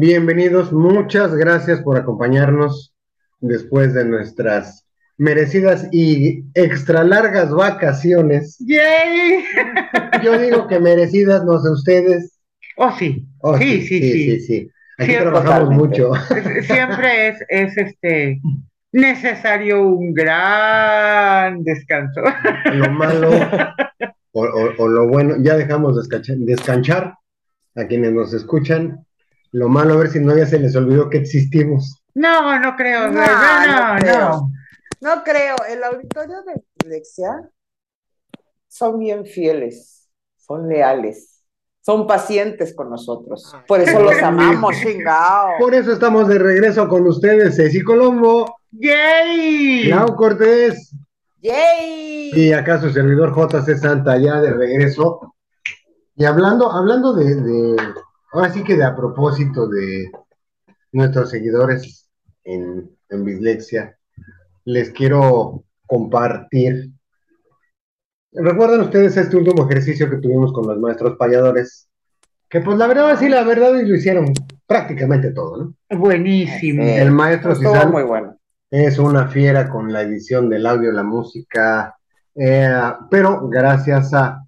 Bienvenidos, muchas gracias por acompañarnos después de nuestras merecidas y extra largas vacaciones. ¡Yay! Yo digo que merecidas, no sé ustedes. Oh, sí. Oh, sí, sí, sí, sí, sí. Aquí Sí, trabajamos totalmente. mucho. Siempre es, es este necesario un gran descanso. Lo malo o, o- o lo bueno, ya dejamos descanchar, descanchar a quienes nos escuchan. Lo malo, a ver si no ya se les olvidó que existimos. No, no creo. No, No, no, no no. creo. No creo, el auditorio de Lexia son bien fieles, son leales, son pacientes con nosotros. Por eso los amamos, chingao. Por eso estamos de regreso con ustedes, Ceci Colombo, ¡Yay! Clau Cortés ¡Yay! y acá su servidor JC Santa, ya de regreso. Y hablando, hablando de, de- ahora sí que de a propósito de nuestros seguidores en, en Bislexia, les quiero compartir. ¿Recuerdan ustedes este último ejercicio que tuvimos con los maestros payadores? Que pues la verdad, sí, la verdad, lo hicieron prácticamente todo, ¿no? Buenísimo. El maestro Estuvo Cizal muy bueno. es una fiera con la edición del audio, la música, eh, pero gracias a,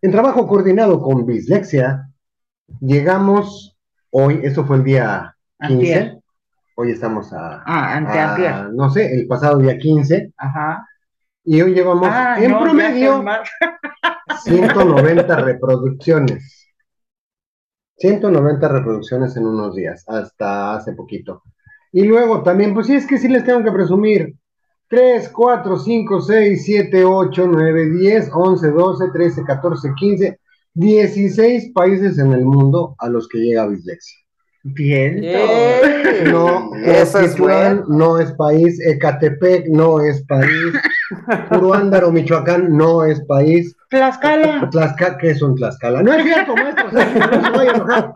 en trabajo coordinado con Bislexia, llegamos hoy, esto fue el día 15, Antier. hoy estamos a, Ah, ante a, no sé, el pasado día 15, Ajá. y hoy llevamos Ah, en no, promedio soy más- 190 reproducciones. 190 reproducciones en unos días, hasta hace poquito. Y luego también, pues sí, es que sí les tengo que presumir. 3, 4, 5, 6, 7, 8, 9, 10, 11, 12, 13, 14, 15, 16 países en el mundo a los que llega Bislexia. Bien. No, Eso es bueno. no es país, Ecatepec no es país, Uruándaro, Michoacán no es país, Tlaxcala. Tlaxcala, ¿qué es un Tlaxcala? No es cierto, maestro, o sea, no se vaya a enojar.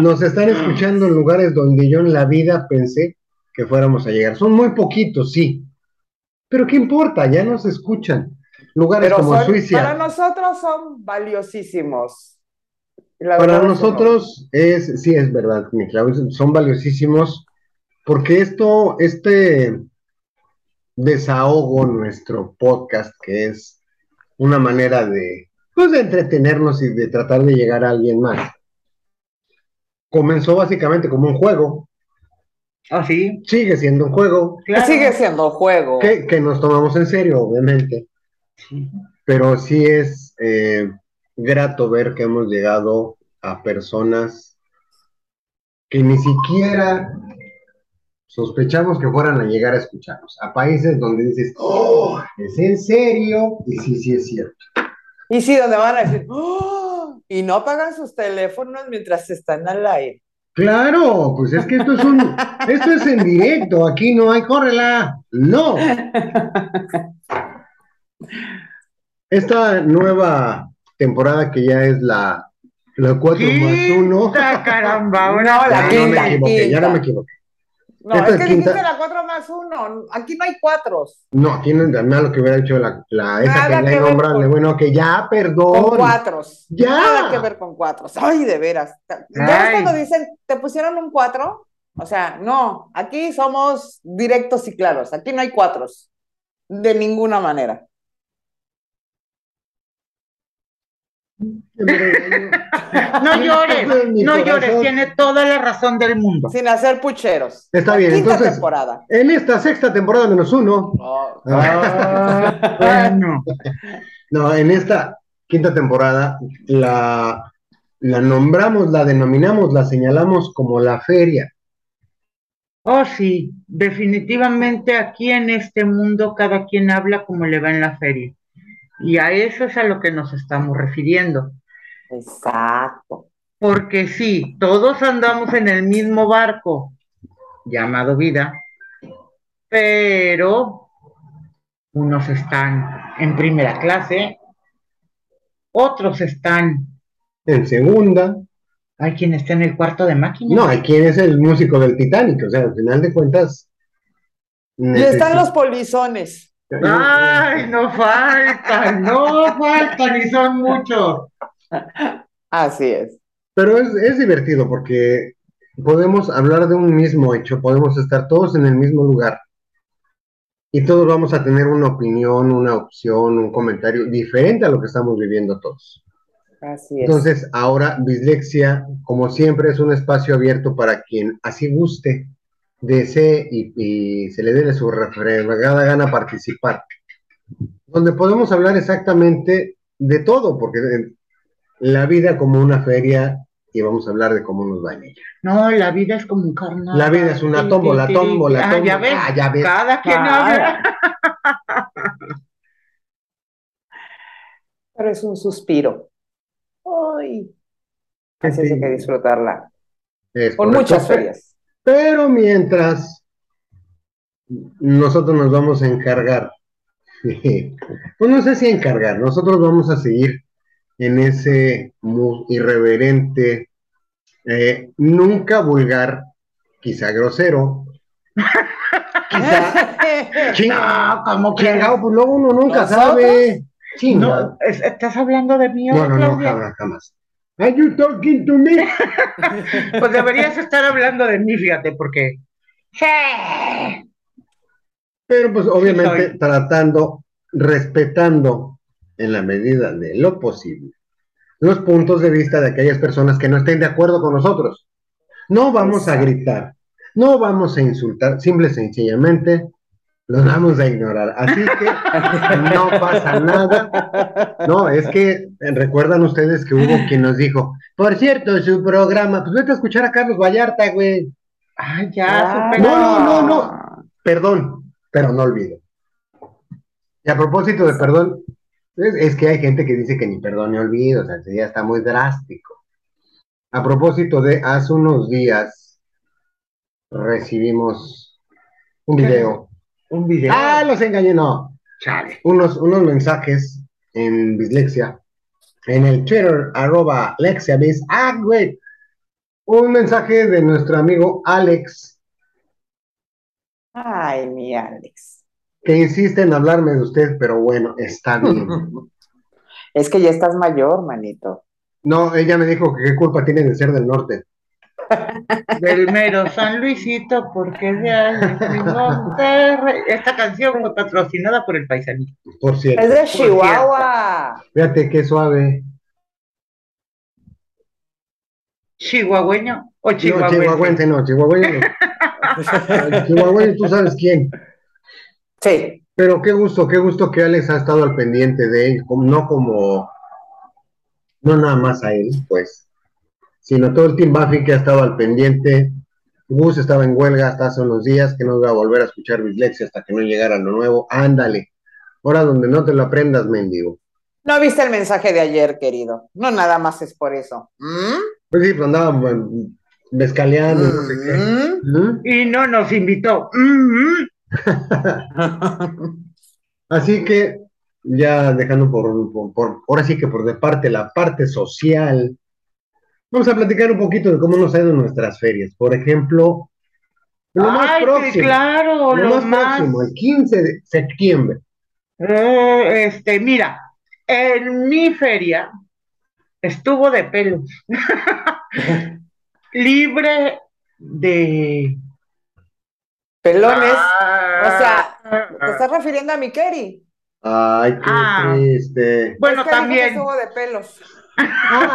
Nos están escuchando en lugares donde yo en la vida pensé que fuéramos a llegar. Son muy poquitos, sí. Pero ¿qué importa? Ya nos escuchan. Lugares Pero como son- Suiza. para nosotros son valiosísimos. La Para es no. nosotros es, sí es verdad, mi Clau, son valiosísimos porque esto, este desahogo, nuestro podcast, que es una manera de, pues, de entretenernos y de tratar de llegar a alguien más, comenzó básicamente como un juego, ¿Ah, sí? sigue siendo un juego, Claro. Sigue siendo juego. que, que nos tomamos en serio, obviamente. Pero sí es eh, grato ver que hemos llegado a personas que ni siquiera sospechamos que fueran a llegar a escucharnos, a países donde dices, oh, ¿es en serio? Y sí, sí es cierto. Y sí, donde van a decir, "Oh", y no apagan sus teléfonos mientras están al aire. Claro, pues es que esto es un, esto es en directo, aquí no hay, córrela, no. Esta nueva temporada que ya es la, la 4 más 1. Quinta, caramba. No, Una la Ya no me quinta, equivoqué, ya no me equivoqué. No, Esta es que quinta. dijiste la 4 más 1. Aquí no hay cuatros. No, aquí no nada lo que hubiera dicho la, la esa Nada que ver innombrable. con- Bueno, que ya, perdón. Con cuatros. Ya. Nada que ver con cuatros. Ay, de veras. ¿Ya cuando dicen, te pusieron un cuatro? O sea, no, aquí somos directos y claros. Aquí no hay cuatros. De ninguna manera. No llores, no llores, tiene toda la razón del mundo. Sin hacer pucheros. Está La bien, Quinta entonces- temporada. En esta sexta temporada menos uno. Oh, Ah, bueno, No, en esta quinta temporada la, la nombramos, la denominamos, la señalamos como la feria. oh sí, definitivamente aquí en este mundo cada quien habla como le va en la feria. Y a eso es a lo que nos estamos refiriendo. exacto. Porque sí, todos andamos en el mismo barco llamado vida, pero unos están en primera clase, otros están, En segunda, hay quien está en el cuarto de máquina. no, hay quien es el músico del Titanic, o sea, al final de cuentas. Y están los polizones. Ay, no faltan, no faltan y son muchos. Así es. Pero es, es divertido porque podemos hablar de un mismo hecho, podemos estar todos en el mismo lugar y todos vamos a tener una opinión, una opción, un comentario diferente a lo que estamos viviendo todos. Así es. Entonces, ahora Bislexia, como siempre, es un espacio abierto para quien así guste, desee y, y se le dé de su refregada gana participar. Donde podemos hablar exactamente de todo, porque la vida como una feria y vamos a hablar de cómo nos va en ella. No, la vida es como un carnaval. La vida es una tómbola, tómbola, Ah, tómbola. ya ves, Ah, ya ves. cada quien Ah. habla. Pero es un suspiro. Ay, así es Sí. hay que disfrutarla. Es Con correcto. muchas ferias. Pero mientras nosotros nos vamos a encargar, pues no sé si encargar, nosotros vamos a seguir en ese irreverente, eh, nunca vulgar, quizá grosero, quizá chingado, como chingado, pues luego uno nunca ¿Nosotros? sabe. Chingado. No, ¿Estás hablando de mí No, no, no, jamás, jamás. Are you talking to me? Pues deberías estar hablando de mí, fíjate, porque. Pero pues obviamente tratando, respetando en la medida de lo posible los puntos de vista de aquellas personas que no estén de acuerdo con nosotros. No vamos a gritar, no vamos a insultar, simple y sencillamente los vamos a ignorar. Así que no pasa nada. No, es que recuerdan ustedes que hubo quien nos dijo, por cierto, su programa, pues vete a escuchar a Carlos Vallarta, güey. Ay, ya, Ah, No, no, no, no. Perdón, pero no olvido. Y a propósito de perdón, es, es que hay gente que dice que ni perdón ni olvido, o sea, ya está muy drástico. A propósito de hace unos días recibimos un video. Un video. Ah, los engañé, no. Chale. Unos, unos mensajes en Bislexia, en el Twitter, arroba LexiaBis. Ah, güey. Un mensaje de nuestro amigo Alex, Ay, mi Alex. que insiste en hablarme de usted, pero bueno, está bien. Es que ya estás mayor, manito. No, ella me dijo que qué culpa tiene de ser del norte. Del mero San Luisito, porque de ahí Monterrey. Esta canción fue patrocinada por el paisanito. Por cierto. Es de. Chihuahua. Fíjate qué suave. ¿Chihuahueño o No, chihuahuense? no, chihuahuense no. Chihuahuense, tú sabes quién. Sí. Pero qué gusto, qué gusto que Alex ha estado al pendiente de él, no como, no nada más a él, pues, sino todo el Team Buffy que ha estado al pendiente. Gus estaba en huelga hasta hace unos días, que no iba a volver a escuchar Bislexia hasta que no llegara lo nuevo. Ándale, ahora donde no te lo aprendas, mendigo. No viste el mensaje de ayer, querido. No nada más es por eso. ¿Mm? Pues sí, pues andaba mezcaleando, no sé qué. ¿Mm? ¿Mm? Y no nos invitó. Mm, Así que, ya dejando por, por, por- ahora sí que por de parte la parte social, vamos a platicar un poquito de cómo nos ha ido nuestras ferias. Por ejemplo, lo más Ay, próximo, claro, lo lo más, más. próximo, el 15 de septiembre. Eh, este, mira, en mi feria estuvo de pelos. Libre de. Pelones. Ah, O sea, ¿Te estás refiriendo a mi Keri? Ay, qué Ah. triste. Bueno, Es que también. estuvo de pelos.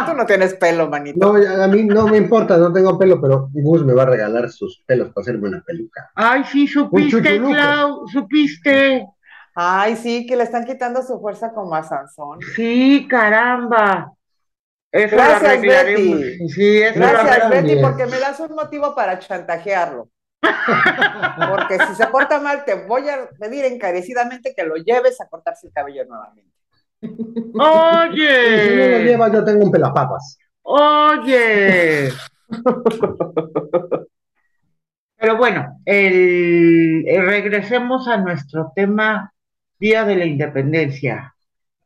Tú no tienes pelo, manito. No, a mí no me importa, no tengo pelo, pero Gus me va a regalar sus pelos para hacerme una peluca. Ay, sí, supiste. Clau, supiste. Ay, sí, que le están quitando su fuerza como a Sansón. Sí, caramba. Eso Gracias. Betty. Sí, eso lo Gracias. Betty, bien. porque me das un motivo para chantajearlo. Porque si se porta mal, te voy a pedir encarecidamente que lo lleves a cortarse el cabello nuevamente. Y si no lo Oye, lleva, yo tengo un pelapapas. oye. Pero bueno, el, el- regresemos a nuestro tema Día de la Independencia.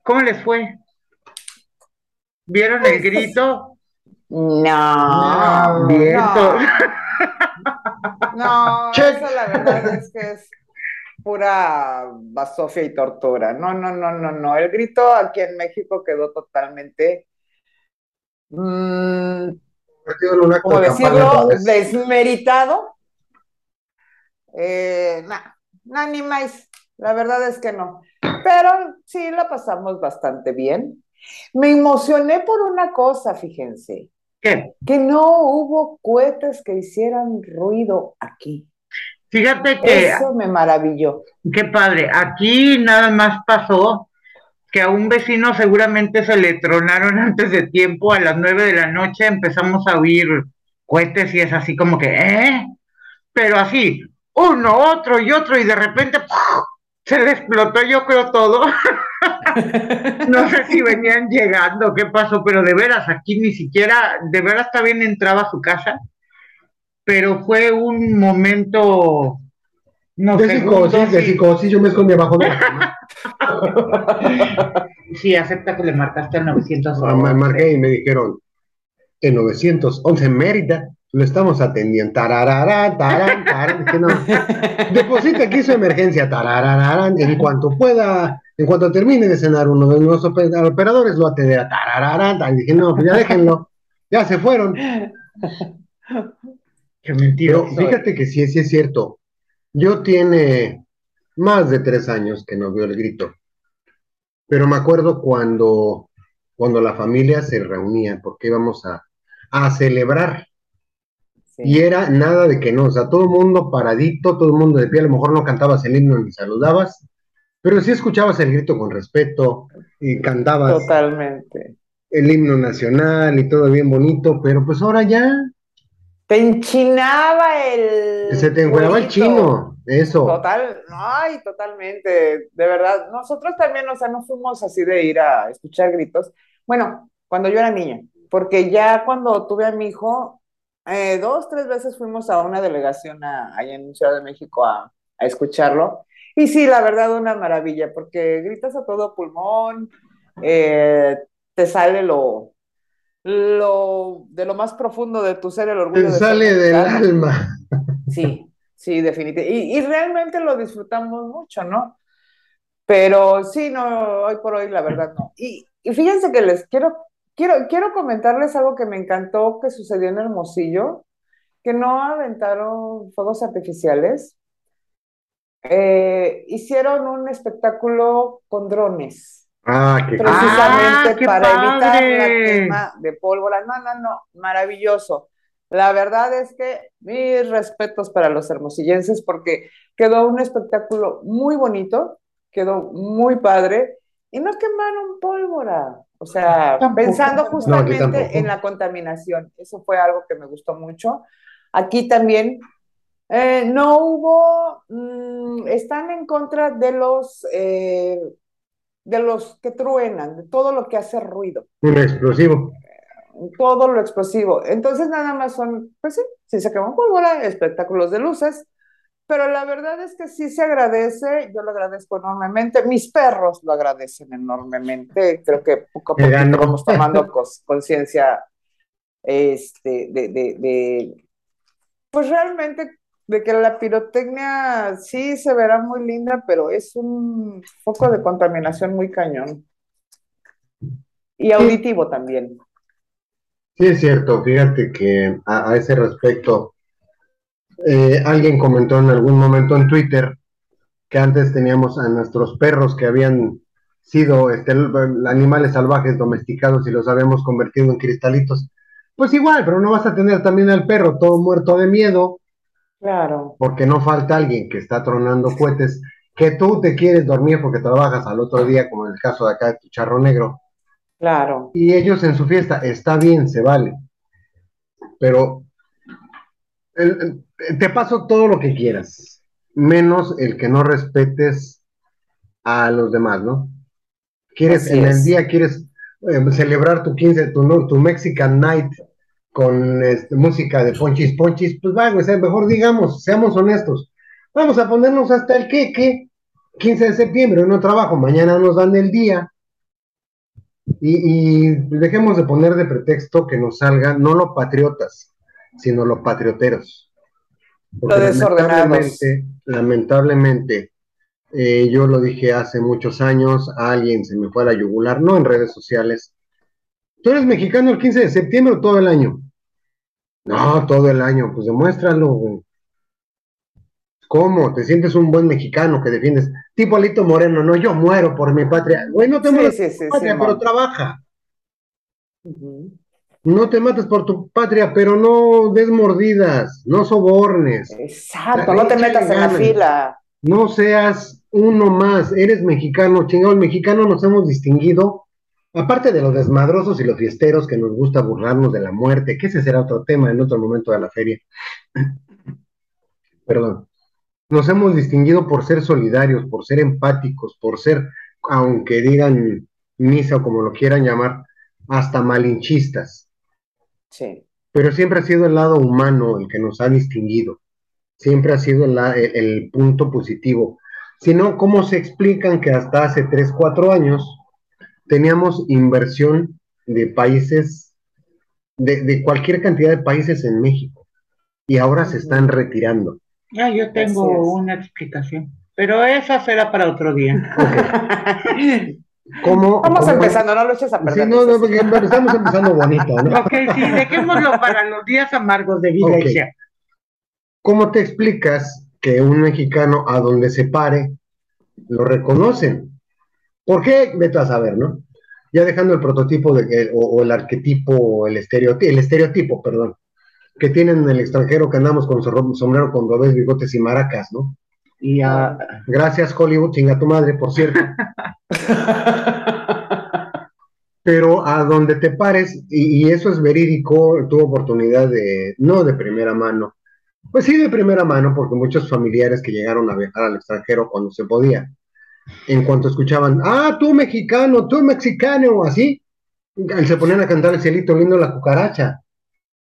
¿Cómo les fue? ¿Vieron el grito? No, Vientos. no, Check. eso la verdad es que es pura basofia y tortura. No, no, no, no, no. El grito aquí en México quedó totalmente mm, como decirlo, desmeritado. Eh, nada, ni más. La verdad es que no. Pero sí la pasamos bastante bien. Me emocioné por una cosa, fíjense. ¿Qué? Que no hubo cohetes que hicieran ruido aquí. Fíjate que. Eso me maravilló. Qué padre. Aquí nada más pasó que a un vecino seguramente se le tronaron antes de tiempo, a las nueve de la noche empezamos a oír cohetes y es así como que, ¿eh? Pero así, uno, otro y otro, y de repente se le explotó yo creo todo. no sé si venían llegando, qué pasó, pero de veras, aquí ni siquiera, de veras está bien entraba a su casa, pero fue un momento, no de psicosis, de psicosis, yo me escondí abajo de la cama. sí, acepta que le marcaste al 911. Me marqué y me dijeron, en 911 Mérida, lo estamos atendiendo. Tarararán, tarán, tarán. Dije, no, deposita aquí su emergencia. Tarararán. En cuanto pueda, en cuanto termine de cenar uno de los operadores, lo atenderá. Tarararán. Dije, no, pues ya déjenlo. Ya se fueron. Qué mentira. fíjate que sí, sí es cierto. Yo tiene más de tres años que no veo el grito. Pero me acuerdo cuando, cuando la familia se reunía, porque íbamos a, a celebrar y era nada de que no, o sea, todo el mundo paradito, todo el mundo de pie, a lo mejor no cantabas el himno ni saludabas, pero sí escuchabas el grito con respeto y cantabas. Totalmente. El himno nacional y todo bien bonito, pero pues ahora ya. Te enchinaba el. Se te enjuagaba el chino, eso. Total, ay, totalmente, de verdad. Nosotros también, o sea, no fuimos así de ir a escuchar gritos. Bueno, cuando yo era niña, porque ya cuando tuve a mi hijo, eh, dos, tres veces fuimos a una delegación allá en Ciudad de México a, escucharlo. Y sí, la verdad, una maravilla, porque gritas a todo pulmón, eh, te sale lo, lo de lo más profundo de tu ser, el orgullo. Te sale del alma. Sí, sí, definitivamente. Y, realmente lo disfrutamos mucho, ¿no? Pero sí, no, hoy por hoy, la verdad, no. Y, y fíjense que les quiero Quiero, quiero comentarles algo que me encantó que sucedió en Hermosillo, que no aventaron fuegos artificiales, eh, hicieron un espectáculo con drones. Ah, qué precisamente ah, para evitar la quema de pólvora. No, no, no, maravilloso. La verdad es que mis respetos para los hermosillenses porque quedó un espectáculo muy bonito, quedó muy padre y no quemaron pólvora. O sea, pensando justamente en la contaminación. Eso fue algo que me gustó mucho. Aquí también eh, no hubo, mm, están en contra de los, eh, de los que truenan, de todo lo que hace ruido. Explosivo. Todo lo explosivo. Entonces nada más son, pues sí, si se queman pólvora, espectáculos de luces, pero la verdad es que sí se agradece, yo lo agradezco enormemente, mis perros lo agradecen enormemente, creo que poco a poco vamos tomando conciencia este, de, de, pues realmente de que la pirotecnia sí se verá muy linda, pero es un foco de contaminación muy cañón. Y auditivo también. Sí, es cierto, fíjate que a ese respecto, eh, alguien comentó en algún momento en Twitter que antes teníamos a nuestros perros que habían sido este, animales salvajes domesticados y los habíamos convertido en cristalitos. Pues igual, pero no vas a tener también al perro todo muerto de miedo. Claro. Porque no falta alguien que está tronando cohetes, que tú te quieres dormir porque trabajas al otro día, como en el caso de acá de tu charro negro. Claro. Y ellos en su fiesta, está bien, se vale. Pero te paso todo lo que quieras, menos el que no respetes a los demás, ¿no? Quieres, en el día quieres eh, celebrar tu 15, tu, tu Mexican Night con este, música de ponchis ponchis, pues va, mejor digamos, seamos honestos. Vamos a ponernos hasta el que, que 15 de septiembre, no trabajo, mañana nos dan el día. Y, y dejemos de poner de pretexto que nos salgan no los patriotas, sino los patrioteros. Lo Lamentablemente, lamentablemente eh, yo lo dije hace muchos años, a alguien se me fue a la yugular, no en redes sociales. Tú eres mexicano el 15 de septiembre o todo el año. No, todo el año, pues demuéstralo, güey. ¿Cómo? ¿Te sientes un buen mexicano que defiendes? Tipo Alito Moreno, no, yo muero por mi patria. Güey, no te Sí, mueres por sí, tu patria, pero trabaja. No te mates por tu patria, pero no des mordidas, no sobornes, Exacto, no te metas en la fila. no seas uno más, eres mexicano, chingado, el mexicano nos hemos distinguido, aparte de los desmadrosos y los fiesteros que nos gusta burlarnos de la muerte, que ese será otro tema en otro momento de la feria. Perdón. Nos hemos distinguido por ser solidarios, por ser empáticos, por ser, aunque digan misa o como lo quieran llamar, hasta malinchistas. Sí. pero siempre ha sido el lado humano el que nos ha distinguido, siempre ha sido el, el punto positivo. Si no, ¿cómo se explican que hasta hace 3, 4 años teníamos inversión de países, de, de cualquier cantidad de países en México y ahora se están retirando? Ah, yo tengo una explicación, pero esa será para otro día. Ok. ¿Cómo, Vamos cómo- empezando, no lo eches a Sí, perder. no, no, dices. porque estamos empezando bonito, ¿no? Ok, sí, dejémoslo para los días amargos de. Vilesia. ¿Cómo te explicas que un mexicano a donde se pare lo reconocen? ¿Por qué? Vete a saber, ¿no? Ya dejando el prototipo de o, o el arquetipo, o el estereotipo, el estereotipo, perdón, que tienen en el extranjero que andamos con sombrero con dobles, bigotes y maracas, ¿no? Y ah, Gracias, Hollywood, chinga tu madre, por cierto. Pero a donde te pares, y, y eso es verídico, tuve oportunidad de, no de primera mano, pues sí de primera mano, porque muchos familiares que llegaron a viajar al extranjero cuando se podía, en cuanto escuchaban, ah, tú mexicano, tú mexicano, así, se ponían a cantar el cielito lindo la cucaracha.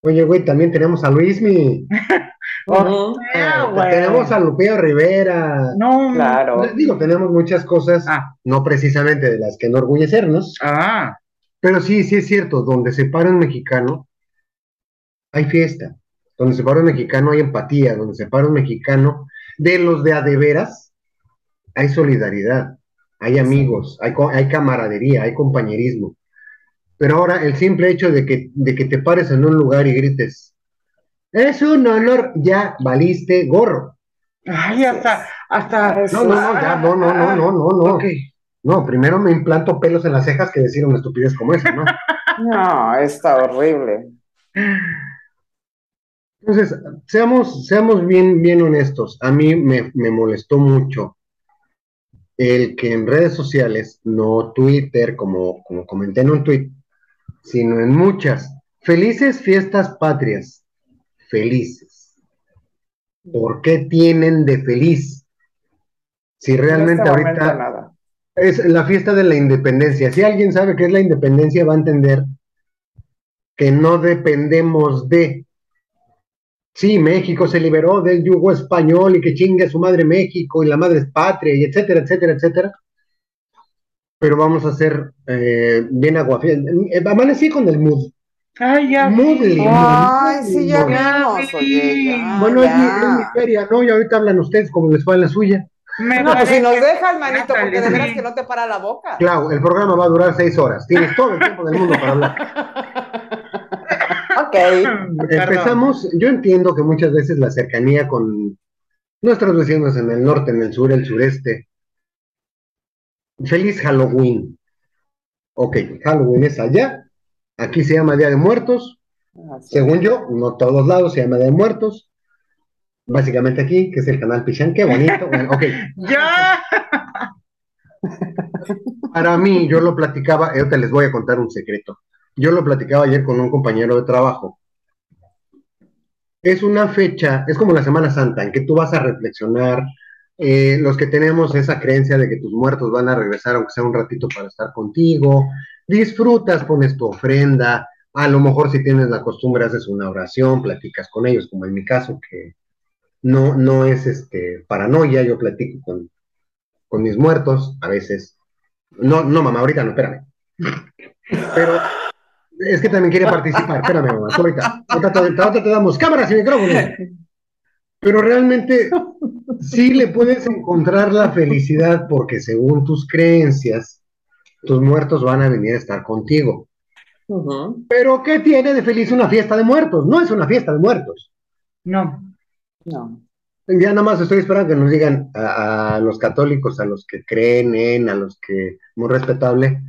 Oye, güey, también tenemos a Luismi, Ujú. ah, güey. tenemos a Lupillo Rivera. No, Claro. Digo, tenemos muchas cosas, Ah, no precisamente de las que enorgullecernos, ah, pero sí, sí es cierto, donde se para un mexicano, hay fiesta. Donde se para un mexicano hay empatía, donde se para un mexicano, de los de a de veras, hay solidaridad, hay amigos, hay, camaradería, hay compañerismo. Pero ahora el simple hecho de que, de que te pares en un lugar y grites, es un honor, ya valiste gorro. ay, hasta, hasta. No, no, no, ya, no, no, no, no, no, no. No, primero me implanto pelos en las cejas que decir una estupidez como esa, ¿no? No, está horrible. Entonces, seamos, seamos bien, bien honestos. A mí me, me molestó mucho el que en redes sociales, no Twitter, como, como comenté en un tweet, sino en muchas, felices fiestas patrias, felices. ¿Por qué tienen de feliz? Si realmente en este ahorita nada. es la fiesta de la independencia. Si alguien sabe qué es la independencia, va a entender que no dependemos de. Sí, México se liberó del yugo español y que chingue a su madre México y la madre es patria y etcétera, etcétera, etcétera. Pero vamos a ser eh, bien aguafiestas. Amanecí con el mood. Ay, ya. Mood vi. limón. Ay, sí, ya vimos, vi. oye, ya, Bueno, es mi, ya. es mi feria, ¿no? Y ahorita hablan ustedes como les en la suya. Me No, pues si nos dejas, manito, porque de veras sí. que no te para la boca. Claro, el programa va a durar seis horas. Tienes todo el tiempo del mundo para hablar. Ok. Empezamos, yo entiendo que muchas veces la cercanía con nuestros vecinos en el norte, en el sur, el sureste. Feliz Halloween. Ok, Halloween es allá. Aquí se llama Día de Muertos. Así. Según yo, no todos lados se llama Día de Muertos. Básicamente aquí, que es el canal Pichán, qué bonito. Bueno, ok, Ya. para mí, yo lo platicaba, ahorita les voy a contar un secreto. Yo lo platicaba ayer con un compañero de trabajo. Es una fecha, es como la Semana Santa, en que tú vas a reflexionar. eh, los que tenemos esa creencia de que tus muertos van a regresar, aunque sea un ratito, para estar contigo. Disfrutas, pones tu ofrenda. A lo mejor, si tienes la costumbre, haces una oración, platicas con ellos, como en mi caso, que no, no es este, paranoia. Yo platico con, con mis muertos, a veces. No, no, mamá, ahorita no, espérame. Pero es que también quiere participar. Espérame, mamá, ahorita. Ahorita te, ahorita te damos cámaras y micrófonos. Pero realmente sí le puedes encontrar la felicidad porque según tus creencias, tus muertos van a venir a estar contigo. Pero ¿qué tiene de feliz una fiesta de muertos? No es una fiesta de muertos. No. No. Ya nada más estoy esperando que nos digan a, a los católicos, a los que creen en, a los que, muy respetable,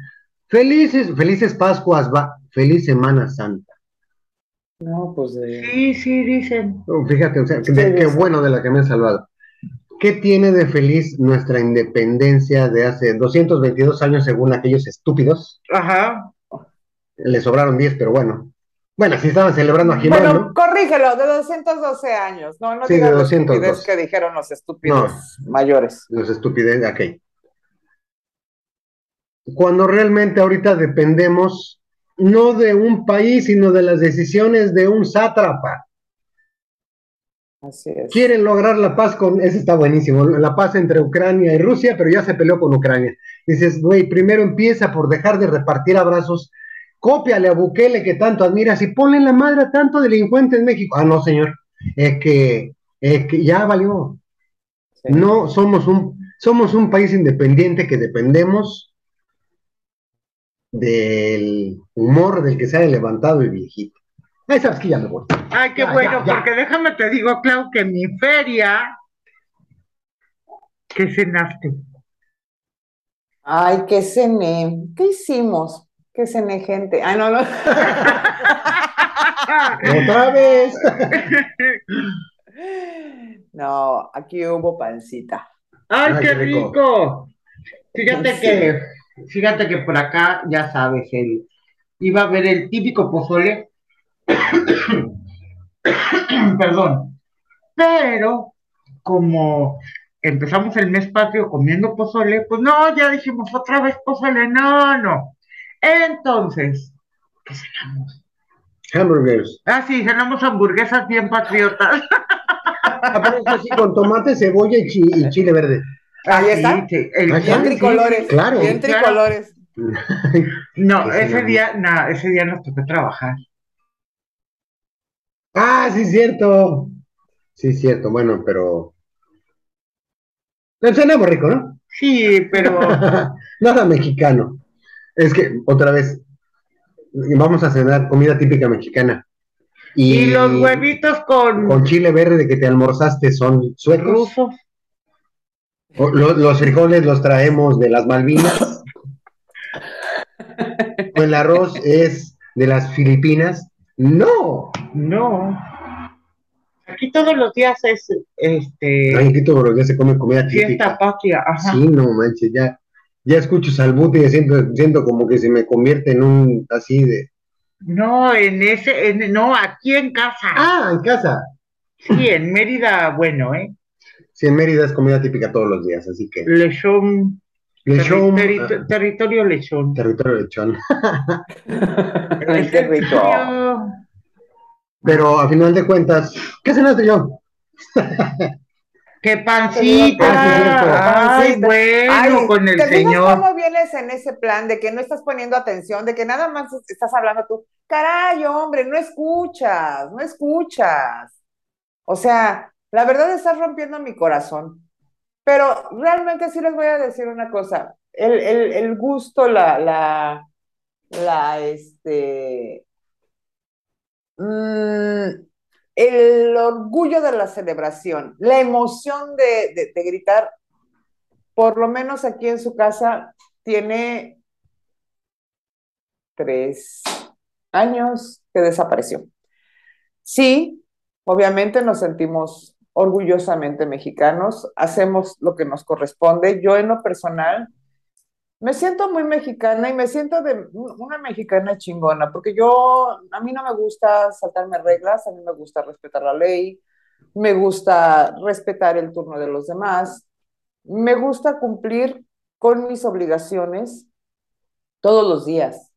felices, felices Pascuas, va, feliz Semana Santa. No, pues de... Sí, sí, dicen. Fíjate, o sea, qué bueno de la que me han salvado. ¿Qué tiene de feliz nuestra independencia de hace 222 años según aquellos estúpidos? Ajá. Le sobraron 10, pero bueno. Bueno, si estaban celebrando a Jimán, Bueno, ¿no? corrígelo, de 212 años. No, no Sí, digas de la 212. estupidez que dijeron los estúpidos mayores. Los estupidez, ok. Cuando realmente ahorita dependemos no de un país, sino de las decisiones de un sátrapa. Así es. Quieren lograr la paz con, ese está buenísimo, la paz entre Ucrania y Rusia, pero ya se peleó con Ucrania. Dices, güey, primero empieza por dejar de repartir abrazos, cópiale a Bukele que tanto admiras y ponle en la madre a tanto delincuente en México. Ah, no, señor, es que, es que ya valió. Sí. No somos un, somos un país independiente que dependemos del humor del que se haya levantado el viejito. Ahí sabes que ya me voy. Ay, qué Ya, bueno, ya, ya. porque déjame te digo, Clau, que en mi feria, ¿qué cenaste? Ay, qué cené. ¿Qué hicimos? ¿Qué cené, gente? Ay, no, no. Otra vez. No, aquí hubo pancita. ¡Ay, Ay, qué qué rico. rico! Fíjate Sí. que, fíjate que por acá, ya sabes, el, iba a ver el típico pozole. Perdón. Pero, como empezamos el mes patrio comiendo pozole, pues no, ya dijimos otra vez pozole, no, no. Entonces, ¿qué cenamos? Hamburgers. Ah, sí, cenamos hamburguesas bien patriotas. Aparece así con tomate, cebolla y, chi- y chile verde. Ahí Ah, está. sí, sí, el- Bien tricolores. claro. Bien Claro. tricolores. No, Que se ese día, no, ese día nos tocó trabajar. Ah, sí, es cierto. Sí, es cierto. Bueno, pero. Cenamos rico, ¿no? Sí, pero Nada mexicano. Es que, otra vez, vamos a cenar comida típica mexicana. Y, y los huevitos con con chile verde que te almorzaste son suecos. rusos. Los frijoles los traemos de las Malvinas. o el arroz es de las Filipinas. No. No. Aquí todos los días es este Ay, aquí todos los días se come comida fiesta típica. patria, ajá. Sí, no manches, ya, ya escucho salbute y siento, siento como que se me convierte en un así de. No, en ese, en- no, aquí en casa. Ah, en casa. Sí, en Mérida, bueno, ¿eh? Sí, en Mérida es comida típica todos los días, así que. Lechón, Lechón, terri- terri- territorio lechón. territorio lechón. Ay, qué rico. Territorio- Pero a final de cuentas, ¿qué cenaste yo? ¡Qué pancita! Cierto. ¡Ay, Pancita. bueno, Ay, con el ¿te señor! cómo vienes en ese plan de que no estás poniendo atención, de que nada más estás hablando tú? Caray, hombre, no escuchas, no escuchas. O sea, la verdad estás rompiendo mi corazón. Pero realmente sí les voy a decir una cosa. El, el- el gusto, la, la, la, este, mm, el orgullo de la celebración, la emoción de, de- de gritar, por lo menos aquí en su casa, tiene tres años que desapareció. Sí, obviamente nos sentimos orgullosamente mexicanos, hacemos lo que nos corresponde. Yo en lo personal me siento muy mexicana y me siento de una mexicana chingona, porque yo, a mí no me gusta saltarme reglas, a mí me gusta respetar la ley, me gusta respetar el turno de los demás, me gusta cumplir con mis obligaciones todos los días.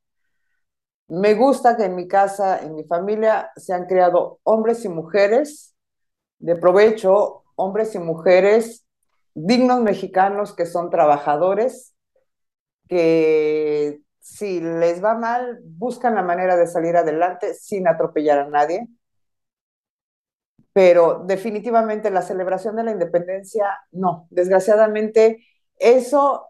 Me gusta que en mi casa, en mi familia, se han creado hombres y mujeres de provecho, hombres y mujeres dignos mexicanos que son trabajadores, que si les va mal, buscan la manera de salir adelante sin atropellar a nadie. Pero definitivamente la celebración de la independencia, no. Desgraciadamente, eso,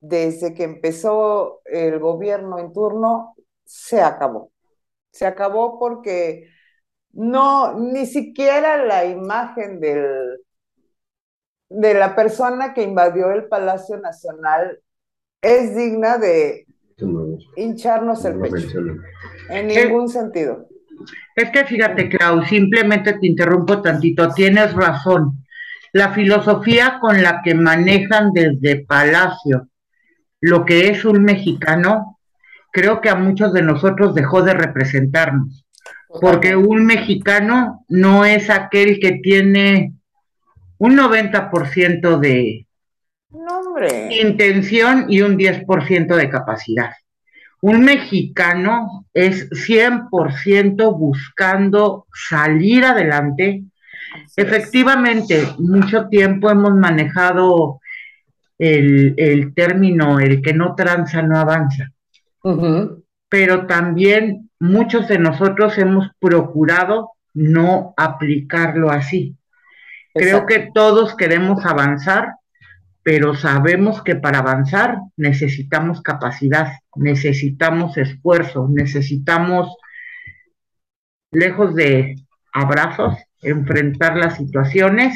desde que empezó el gobierno en turno, se acabó. Se acabó porque no, ni siquiera la imagen del, de la persona que invadió el Palacio Nacional es digna de hincharnos el pecho. En ningún sentido. Es que fíjate, Clau, simplemente te interrumpo tantito, tienes razón. La filosofía con la que manejan desde Palacio lo que es un mexicano, creo que a muchos de nosotros dejó de representarnos. Porque un mexicano no es aquel que tiene un 90% de intención y un 10% de capacidad. Un mexicano es 100% buscando salir adelante. Efectivamente, mucho tiempo hemos manejado el, término, el que no tranza no avanza. Pero también muchos de nosotros hemos procurado no aplicarlo así. Creo que todos queremos avanzar, pero sabemos que para avanzar necesitamos capacidad, necesitamos esfuerzo, necesitamos, lejos de abrazos, enfrentar las situaciones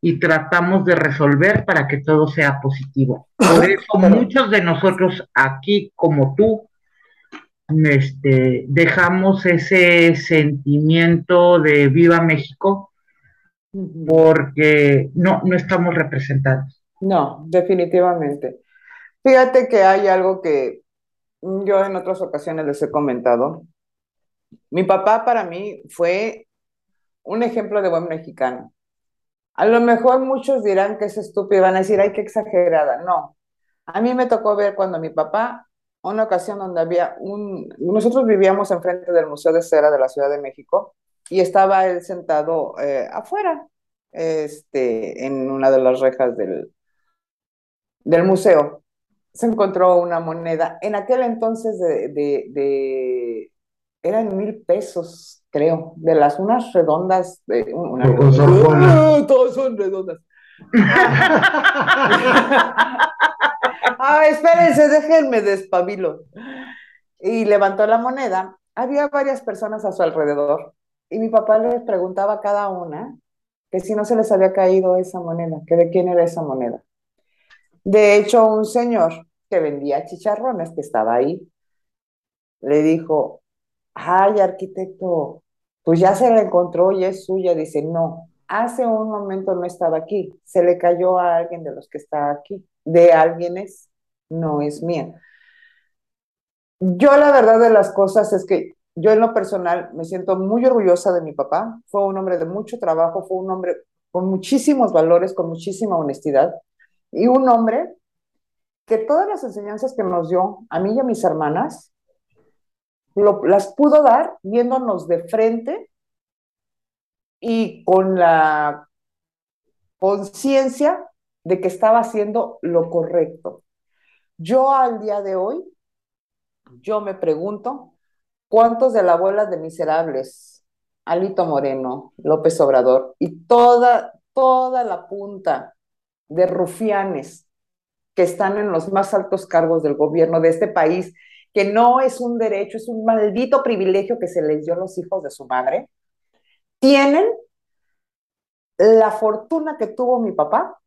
y tratamos de resolver para que todo sea positivo. Por eso muchos de nosotros aquí, como tú, este, dejamos ese sentimiento de viva México porque no, no estamos representados. No, definitivamente. Fíjate que hay algo que yo en otras ocasiones les he comentado. Mi papá para mí fue un ejemplo de buen mexicano. A lo mejor muchos dirán que es estúpido, van a decir, ay, qué exagerada. No, a mí me tocó ver cuando mi papá, una ocasión donde había un, nosotros vivíamos enfrente del Museo de Cera de la Ciudad de México y estaba él sentado eh, afuera, este, en una de las rejas del, del museo. Se encontró una moneda, en aquel entonces de, de, eran mil pesos, creo, de las unas redondas, de una, ¡Ah! todas son redondas. ah, espérense, déjenme despabilo. Y levantó la moneda. Había varias personas a su alrededor y mi papá les preguntaba a cada una que si no se les había caído esa moneda, que de quién era esa moneda. De hecho, un señor que vendía chicharrones, que estaba ahí, le dijo, ay, arquitecto, pues ya se la encontró y es suya. Dice, no, hace un momento no estaba aquí, se le cayó a alguien de los que está aquí, de alguien es, no es mía. Yo la verdad de las cosas es que yo en lo personal me siento muy orgullosa de mi papá. Fue un hombre de mucho trabajo, fue un hombre con muchísimos valores, con muchísima honestidad y un hombre que todas las enseñanzas que nos dio a mí y a mis hermanas las pudo dar viéndonos de frente y con la conciencia de que estaba haciendo lo correcto. Yo al día de hoy, yo me pregunto, ¿Cuántos de la abuela de miserables, Alito Moreno, López Obrador y toda, toda la punta de rufianes que están en los más altos cargos del gobierno de este país, que no es un derecho, es un maldito privilegio que se les dio a los hijos de su madre, tienen la fortuna que tuvo mi papá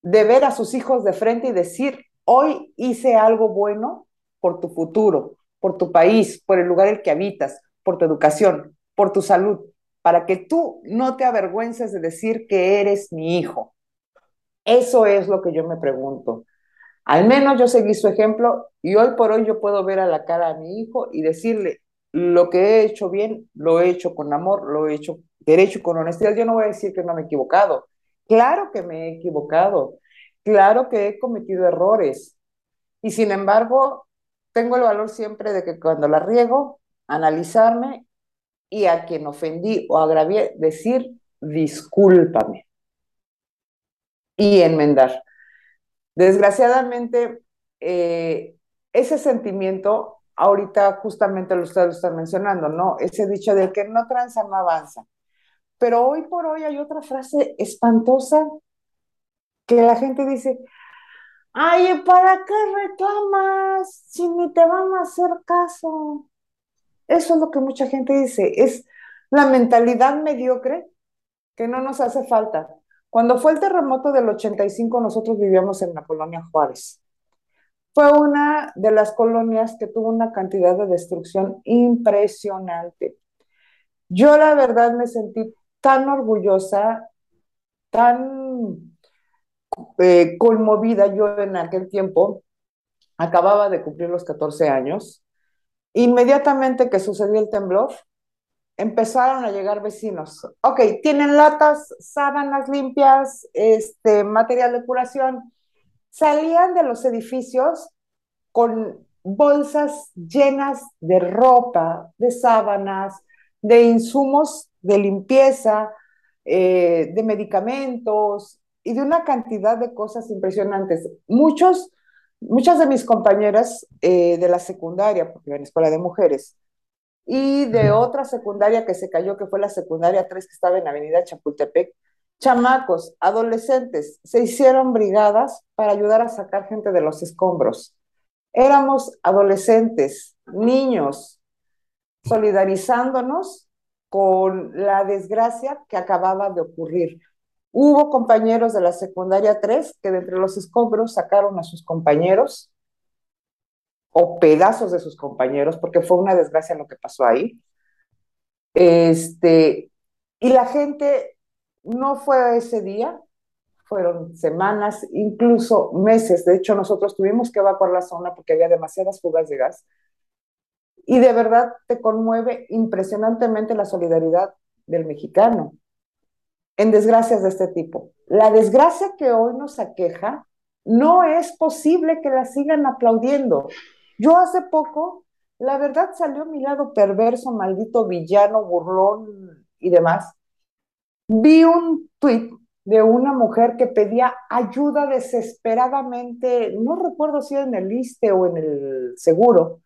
de ver a sus hijos de frente y decir, hoy hice algo bueno por tu futuro, por tu país, por el lugar en el que habitas, por tu educación, por tu salud, para que tú no te avergüences de decir que eres mi hijo. Eso es lo que yo me pregunto. Al menos yo seguí su ejemplo y hoy por hoy yo puedo ver a la cara a mi hijo y decirle, lo que he hecho bien, lo he hecho con amor, lo he hecho derecho, con honestidad. Yo no voy a decir que no me he equivocado. Claro que me he equivocado. Claro que he cometido errores. Y sin embargo, tengo el valor siempre de que cuando la riego, analizarme y a quien ofendí o agravié, decir discúlpame y enmendar. Desgraciadamente, eh, ese sentimiento, ahorita justamente lo ustedes lo están mencionando, ¿no? Ese dicho de que no tranza, no avanza. Pero hoy por hoy hay otra frase espantosa que la gente dice, Ay, ¿para qué reclamas si ni te van a hacer caso? Eso es lo que mucha gente dice, es la mentalidad mediocre que no nos hace falta. Cuando fue el terremoto del 85, nosotros vivíamos en la colonia Juárez. Fue una de las colonias que tuvo una cantidad de destrucción impresionante. Yo la verdad me sentí tan orgullosa, tan eh, conmovida yo en aquel tiempo. Acababa de cumplir los 14 años. Inmediatamente que sucedió el temblor, empezaron a llegar vecinos. Ok, tienen latas, sábanas limpias, este, material de curación. Salían de los edificios con bolsas llenas de ropa, de sábanas, de insumos de limpieza, eh, de medicamentos y de una cantidad de cosas impresionantes. Muchos, muchas de mis compañeras eh, de la secundaria, porque en escuela de mujeres, y de otra secundaria que se cayó, que fue la secundaria 3 que estaba en Avenida Chapultepec, chamacos, adolescentes, se hicieron brigadas para ayudar a sacar gente de los escombros. Éramos adolescentes, niños, solidarizándonos con la desgracia que acababa de ocurrir. Hubo compañeros de la secundaria 3 que de entre los escombros sacaron a sus compañeros o pedazos de sus compañeros, porque fue una desgracia lo que pasó ahí. Este, y la gente no fue ese día, fueron semanas, incluso meses. De hecho, nosotros tuvimos que evacuar la zona porque había demasiadas fugas de gas. Y de verdad te conmueve impresionantemente la solidaridad del mexicano en desgracias de este tipo. La desgracia que hoy nos aqueja, no es posible que la sigan aplaudiendo. Yo hace poco, la verdad salió mi lado perverso, maldito villano, burlón y demás. Vi un tuit de una mujer que pedía ayuda desesperadamente, no recuerdo si en el ISTE o en el seguro,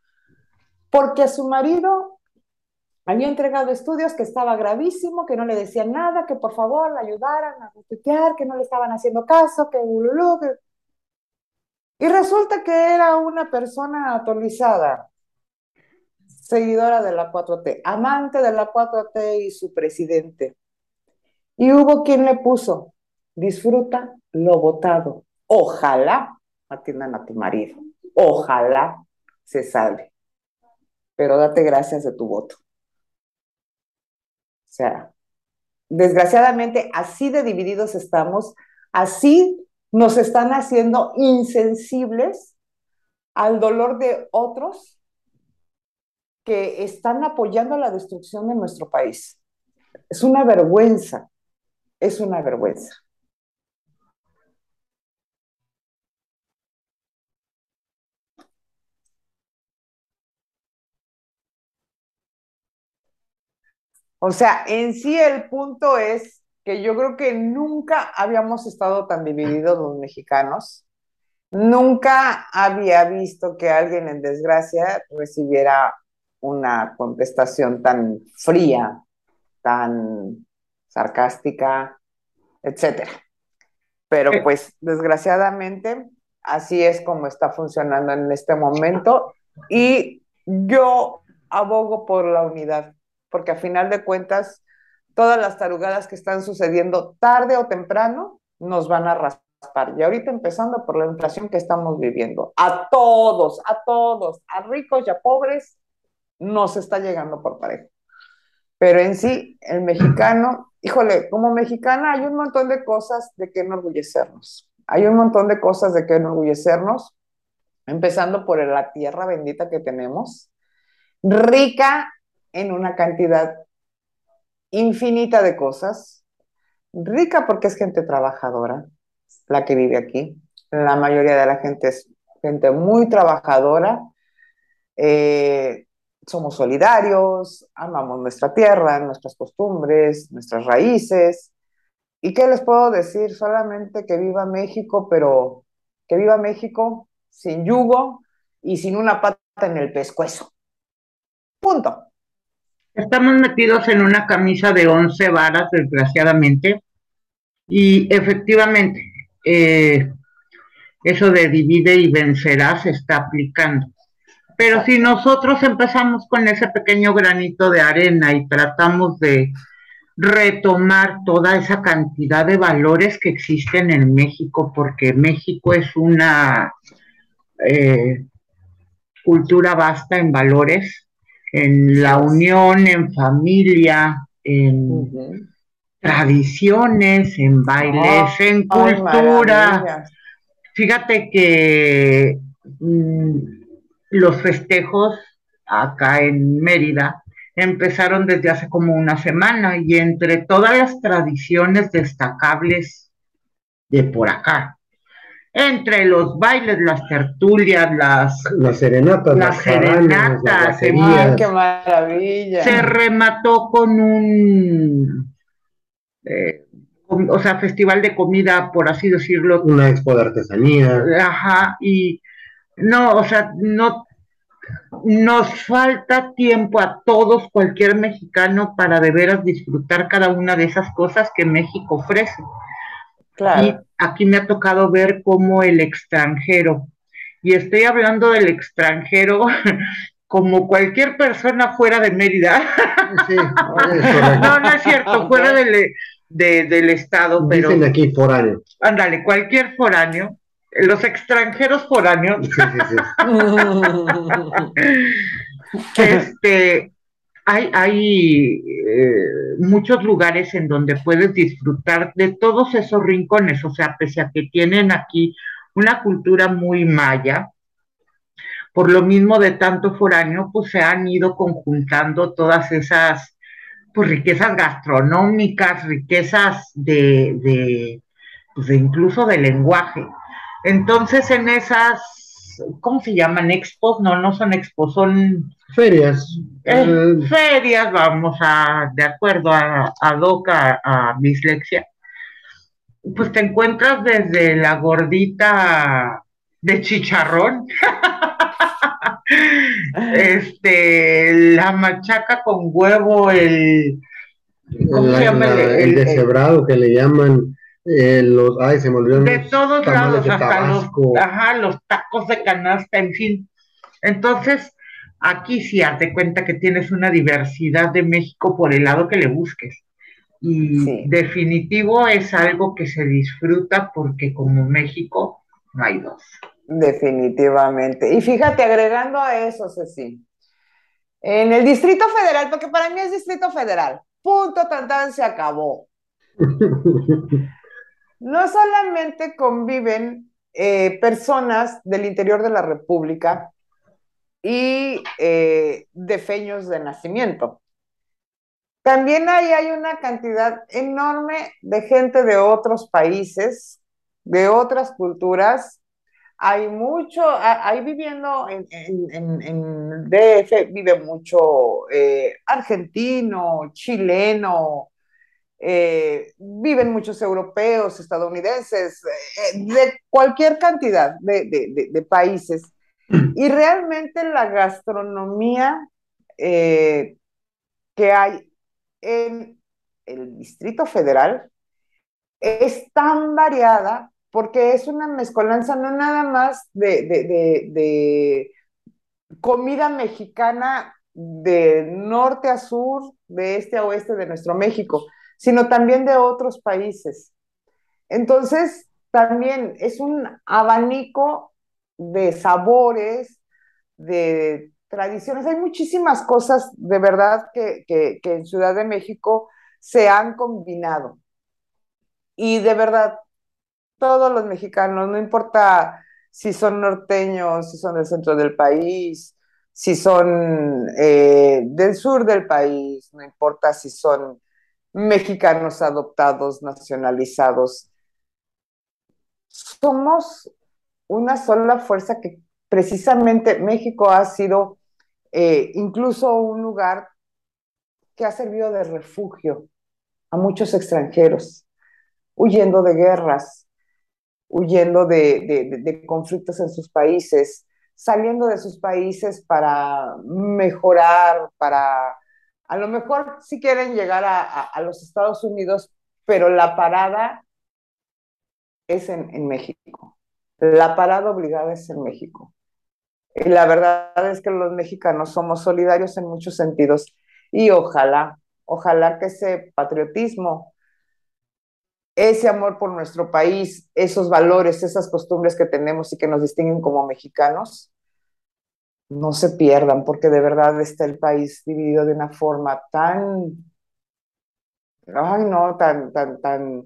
porque su marido había entregado estudios que estaba gravísimo, que no le decían nada, que por favor le ayudaran a retuitear, que no le estaban haciendo caso, que... Y resulta que era una persona actualizada, seguidora de la 4T, amante de la 4T y su presidente. Y hubo quien le puso, disfruta lo votado. Ojalá atiendan a tu marido. Ojalá se salve pero date gracias de tu voto. O sea, desgraciadamente así de divididos estamos, así nos están haciendo insensibles al dolor de otros que están apoyando la destrucción de nuestro país. Es una vergüenza, es una vergüenza. O sea, en sí el punto es que yo creo que nunca habíamos estado tan divididos los mexicanos. Nunca había visto que alguien en desgracia recibiera una contestación tan fría, tan sarcástica, etcétera. Pero pues desgraciadamente así es como está funcionando en este momento y yo abogo por la unidad porque a final de cuentas, todas las tarugadas que están sucediendo tarde o temprano nos van a raspar. Y ahorita empezando por la inflación que estamos viviendo. A todos, a todos, a ricos y a pobres, nos está llegando por parejo. Pero en sí, el mexicano, híjole, como mexicana hay un montón de cosas de que enorgullecernos. Hay un montón de cosas de que enorgullecernos, empezando por la tierra bendita que tenemos, rica en una cantidad infinita de cosas, rica porque es gente trabajadora, la que vive aquí. La mayoría de la gente es gente muy trabajadora. Eh, somos solidarios, amamos nuestra tierra, nuestras costumbres, nuestras raíces. ¿Y qué les puedo decir? Solamente que viva México, pero que viva México sin yugo y sin una pata en el pescuezo. Punto. Estamos metidos en una camisa de once varas, desgraciadamente, y efectivamente, eh, eso de divide y vencerá se está aplicando. Pero si nosotros empezamos con ese pequeño granito de arena y tratamos de retomar toda esa cantidad de valores que existen en México, porque México es una eh, cultura vasta en valores, en la unión, en familia, en tradiciones, en bailes, en cultura. Fíjate que mm, los festejos acá en Mérida empezaron desde hace como una semana y entre todas las tradiciones destacables de por acá, entre los bailes, las tertulias, las, las serenatas, las, serenatas, qué maravilla. Se remató con un, eh, o sea, festival de comida, por así decirlo. Una expo de artesanía. Ajá, y no, o sea, no nos falta tiempo a todos, cualquier mexicano, para de veras disfrutar cada una de esas cosas que México ofrece. Y aquí me ha tocado ver cómo el extranjero, y estoy hablando del extranjero como cualquier persona fuera de Mérida. no, no es cierto, fuera del, del estado, pero... Dicen aquí foráneo. Ándale, cualquier foráneo los extranjeros foráneos, este, hay, hay eh, muchos lugares en donde puedes disfrutar de todos esos rincones, o sea, pese a que tienen aquí una cultura muy maya, por lo mismo de tanto foráneo, pues se han ido conjuntando todas esas pues, riquezas gastronómicas, riquezas de, de, pues, de incluso de lenguaje. Entonces, en esas, ¿cómo se llaman? Expos, no, no son expos, son ferias. Eh, eh, ferias, vamos a, de acuerdo a, a DOCA, a, dislexia. Pues te encuentras desde la gordita de chicharrón, este, la machaca con huevo, el, ¿cómo se llama? el, deshebrado que le llaman eh, los, ay, se me De todos lados, hasta los, ajá, los tacos de canasta, en fin. Entonces, aquí sí hazte cuenta que tienes una diversidad de México por el lado que le busques. Y definitivo es algo que se disfruta porque como México no hay dos. Definitivamente. Y fíjate, agregando a eso, Ceci, en el Distrito Federal, porque para mí es Distrito Federal, punto, tan, se acabó. no solamente conviven eh, personas del interior de la República y eh, de feños de nacimiento. También ahí hay una cantidad enorme de gente de otros países, de otras culturas. Hay mucho, ahí viviendo en, DF, vive mucho eh, argentino, chileno, eh, viven muchos europeos, estadounidenses, eh, de cualquier cantidad de, países. Mm. Y realmente la gastronomía eh, que hay en el Distrito Federal es tan variada porque es una mezcolanza no nada más de comida mexicana de norte a sur, de este a oeste de nuestro México, sino también de otros países. Entonces, también es un abanico de sabores, de tradiciones. Hay muchísimas cosas de verdad que, en Ciudad de México se han combinado. Y de verdad, todos los mexicanos, no importa si son norteños, si son del centro del país, si son eh, del sur del país, no importa si son mexicanos adoptados, nacionalizados. Somos una sola fuerza que precisamente México ha sido eh, incluso un lugar que ha servido de refugio a muchos extranjeros, huyendo de guerras, huyendo de conflictos en sus países, saliendo de sus países para mejorar, para a lo mejor si quieren llegar a, los Estados Unidos, pero la parada es en, México. La parada obligada es en México. Y la verdad es que los mexicanos somos solidarios en muchos sentidos y ojalá, ojalá que ese patriotismo, ese amor por nuestro país, esos valores, esas costumbres que tenemos y que nos distinguen como mexicanos, no se pierdan, porque de verdad está el país dividido de una forma tan, ay no, tan, tan, tan,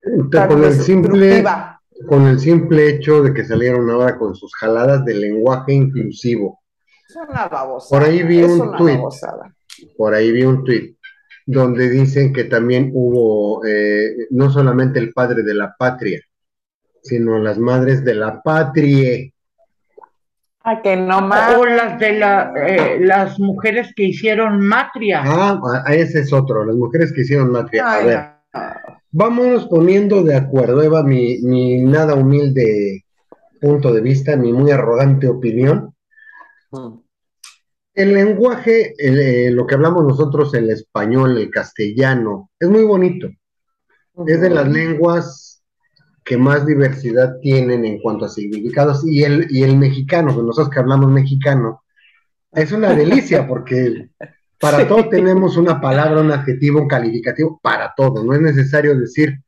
con el simple con el simple hecho de que salieron ahora con sus jaladas de lenguaje inclusivo. Es una Por ahí vi un tweet. Por ahí vi un tweet donde dicen que también hubo eh, no solamente el padre de la patria, sino las madres de la patria. Ah, que no más. O las de la, eh, las mujeres que hicieron matria. Ah, ese es otro, las mujeres que hicieron matria. a ver, vámonos poniendo de acuerdo, Eva, mi, mi, nada humilde punto de vista, mi muy arrogante opinión. Mm. El lenguaje, eh, lo que hablamos nosotros, el español, el castellano, es muy bonito. Es de las lenguas que más diversidad tienen en cuanto a significados. Y el, y el mexicano, que nosotros que hablamos mexicano, es una delicia porque para todo tenemos una palabra, un adjetivo, un calificativo, para todo. No es necesario decir,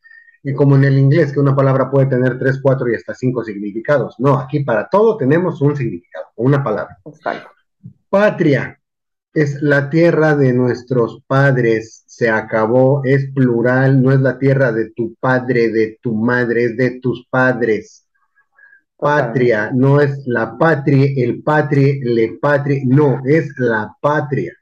como en el inglés, que una palabra puede tener tres, cuatro y hasta cinco significados. No, aquí para todo tenemos un significado, una palabra. Patria es la tierra de nuestros padres, se acabó, es plural, no es la tierra de tu padre, de tu madre, es de tus padres. Patria, no es la patria, el patria, le patria, no, es la patria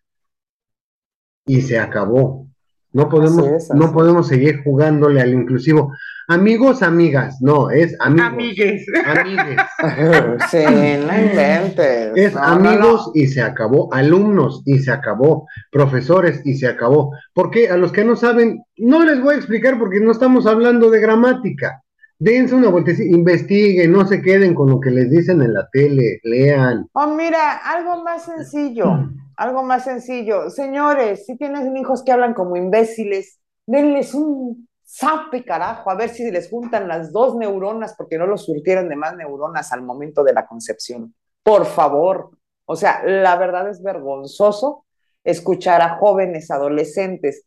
y se acabó. No podemos, no podemos seguir jugándole al inclusivo. Amigos, amigas, no, es amigos. Amigues. Amigues. sí, no inventes. Es amigos y se acabó, alumnos y se acabó, profesores y se acabó. Porque a los que no saben, no les voy a explicar porque no estamos hablando de gramática. Dense una vueltecita, investiguen, no se queden con lo que les dicen en la tele, lean. Oh, mira, algo más sencillo algo más sencillo. Señores, si tienen hijos que hablan como imbéciles, denles un zape, carajo, a ver si les juntan las dos neuronas porque no los surtieron de más neuronas al momento de la concepción. Por favor. O sea, la verdad es vergonzoso escuchar a jóvenes, adolescentes,